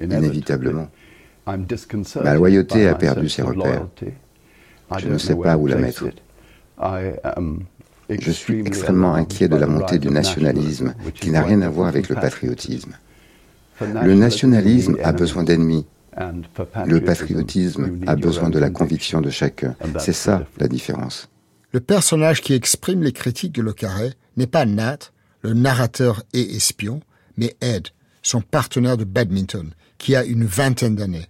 inévitablement. Ma loyauté a perdu ses repères. Je ne sais pas où la mettre. Je suis extrêmement inquiet de la montée du nationalisme qui n'a rien à voir avec le patriotisme. Le nationalisme a besoin d'ennemis. Le patriotisme a besoin de la conviction de chacun. C'est ça la différence. Le personnage qui exprime les critiques de Le Carré n'est pas Nat, le narrateur et espion, mais Ed, son partenaire de badminton, qui a une vingtaine d'années.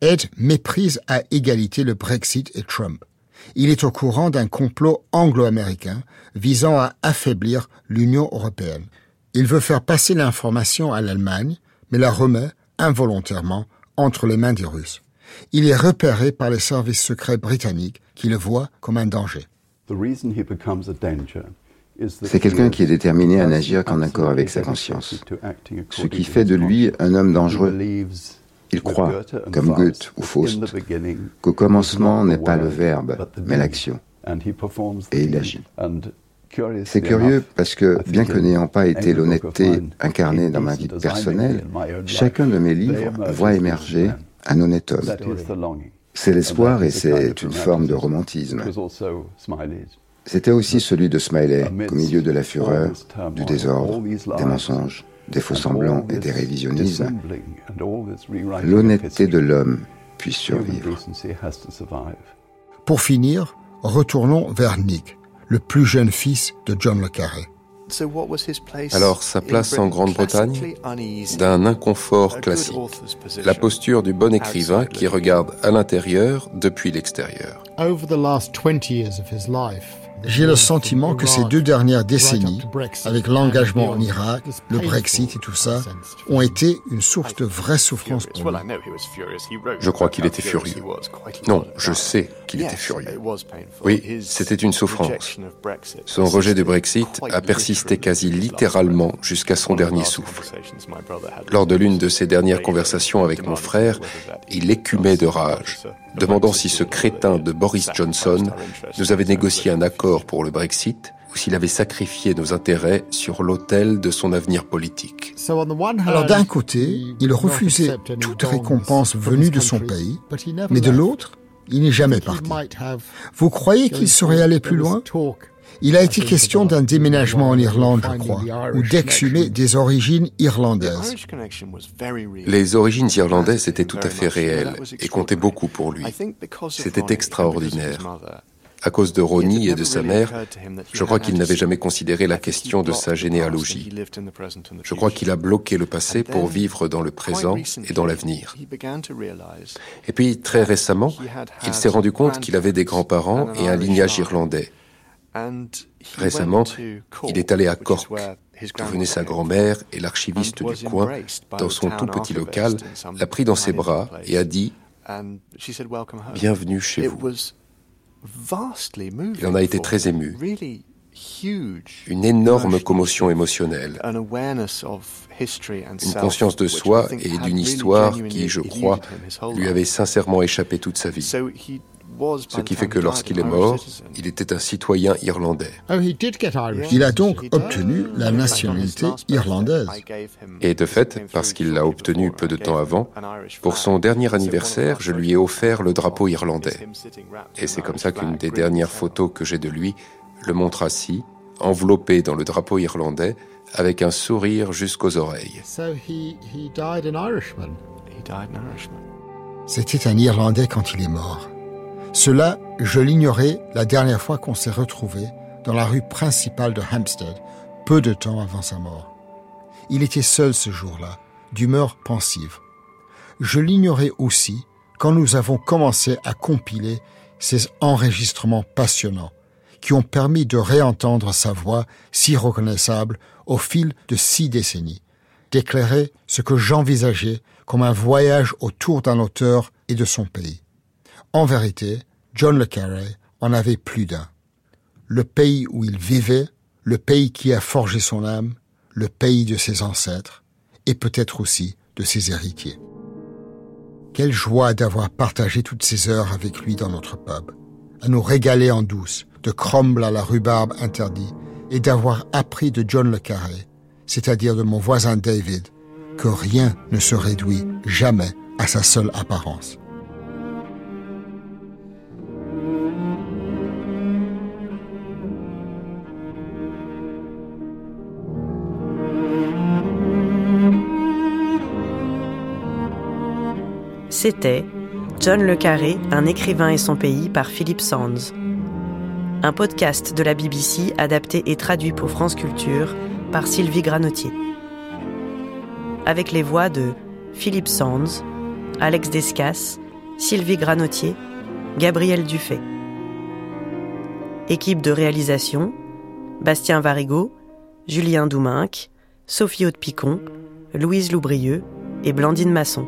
Ed méprise à égalité le Brexit et Trump. Il est au courant d'un complot anglo-américain visant à affaiblir l'Union européenne. Il veut faire passer l'information à l'Allemagne, mais la remet involontairement entre les mains des Russes. Il est repéré par les services secrets britanniques qui le voient comme un danger. C'est quelqu'un qui est déterminé à n'agir qu'en accord avec sa conscience, ce qui fait de lui un homme dangereux. Il croit, comme Goethe ou Faust, qu'au commencement n'est pas le verbe, mais l'action. Et il agit. C'est curieux parce que, bien que n'ayant pas été l'honnêteté incarnée dans ma vie personnelle, chacun de mes livres voit émerger un honnête homme. C'est l'espoir et c'est une forme de romantisme. C'était aussi celui de Smiley, au milieu de la fureur, du désordre, des mensonges des faux semblants et des révisionnismes, l'honnêteté de l'homme puisse survivre. Pour finir, retournons vers Nick, le plus jeune fils de John le Carré. Alors, sa place en Grande-Bretagne D'un inconfort classique. La posture du bon écrivain qui regarde à l'intérieur depuis l'extérieur. J'ai le sentiment que ces deux dernières décennies, avec l'engagement en Irak, le Brexit et tout ça, ont été une source de vraie souffrance pour lui. Je crois qu'il était furieux. Non, je sais qu'il était furieux. Oui, c'était une souffrance. Son rejet du Brexit a persisté quasi littéralement jusqu'à son dernier souffle. Lors de l'une de ses dernières conversations avec mon frère, il écumait de rage, demandant si ce crétin de Boris Johnson nous avait négocié un accord pour le Brexit ou s'il avait sacrifié nos intérêts sur l'autel de son avenir politique. Alors d'un côté, il refusait toute récompense venue de son pays, mais de l'autre, il n'est jamais parti. Vous croyez qu'il serait allé plus loin? Il a été question d'un déménagement en Irlande, je crois, ou d'exhumer des origines irlandaises. Les origines irlandaises étaient tout à fait réelles et comptaient beaucoup pour lui. C'était extraordinaire. À cause de Ronnie et de sa mère, je crois qu'il n'avait jamais considéré la question de sa généalogie. Je crois qu'il a bloqué le passé pour vivre dans le présent et dans l'avenir. Et puis, très récemment, il s'est rendu compte qu'il avait des grands-parents et un lignage irlandais. Récemment, il est allé à Cork, d'où venait sa grand-mère et l'archiviste du coin, dans son tout petit local, l'a pris dans ses bras et a dit Bienvenue chez vous. Il en a été très ému. Une énorme commotion émotionnelle. Une conscience de soi et d'une histoire qui, je crois, lui avait sincèrement échappé toute sa vie. Ce qui fait que lorsqu'il est mort, il était un citoyen irlandais. Oh, il a donc obtenu la nationalité irlandaise. Et de fait, parce qu'il l'a obtenu peu de temps avant, pour son dernier anniversaire, je lui ai offert le drapeau irlandais. Et c'est comme ça qu'une des dernières photos que j'ai de lui le montre assis, enveloppé dans le drapeau irlandais, avec un sourire jusqu'aux oreilles. C'était un Irlandais quand il est mort. Cela, je l'ignorais la dernière fois qu'on s'est retrouvés dans la rue principale de Hampstead, peu de temps avant sa mort. Il était seul ce jour-là, d'humeur pensive. Je l'ignorais aussi quand nous avons commencé à compiler ces enregistrements passionnants qui ont permis de réentendre sa voix si reconnaissable au fil de six décennies, d'éclairer ce que j'envisageais comme un voyage autour d'un auteur et de son pays. En vérité, John le Carré en avait plus d'un. Le pays où il vivait, le pays qui a forgé son âme, le pays de ses ancêtres, et peut-être aussi de ses héritiers. Quelle joie d'avoir partagé toutes ces heures avec lui dans notre pub, à nous régaler en douce, de crumble à la rhubarbe interdit, et d'avoir appris de John le Carré, c'est-à-dire de mon voisin David, que rien ne se réduit jamais à sa seule apparence. C'était John Le Carré, un écrivain et son pays par Philippe Sands. Un podcast de la BBC adapté et traduit pour France Culture par Sylvie Granotier. Avec les voix de Philippe Sands, Alex Descas, Sylvie Granotier, Gabriel Dufay. Équipe de réalisation Bastien Varigo, Julien Douminc, Sophie Haute-Picon, Louise Loubrieux et Blandine Masson.